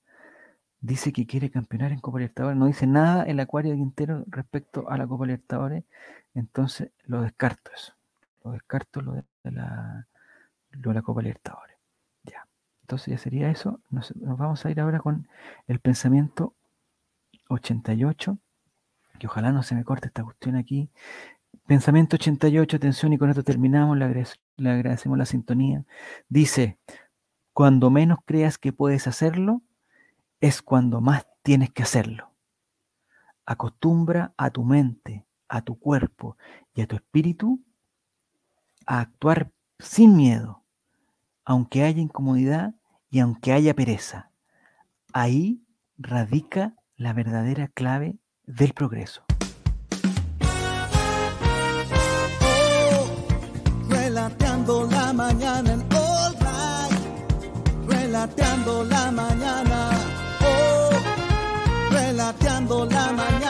Dice que quiere campeonar en Copa Libertadores. No dice nada el Acuario de Quintero respecto a la Copa Libertadores. Entonces lo descarto eso. Lo descarto lo de la, lo de la Copa Libertadores. Ya. Entonces ya sería eso. Nos vamos a ir ahora con el pensamiento 88. Que ojalá no se me corte esta cuestión aquí. Pensamiento 88, atención, y con esto terminamos. Le, le agradecemos la sintonía. Dice: Cuando menos creas que puedes hacerlo, es cuando más tienes que hacerlo. Acostumbra a tu mente, a tu cuerpo y a tu espíritu a actuar sin miedo, aunque haya incomodidad y aunque haya pereza. Ahí radica la verdadera clave del progreso. Relateando la mañana. Oh, relateando la mañana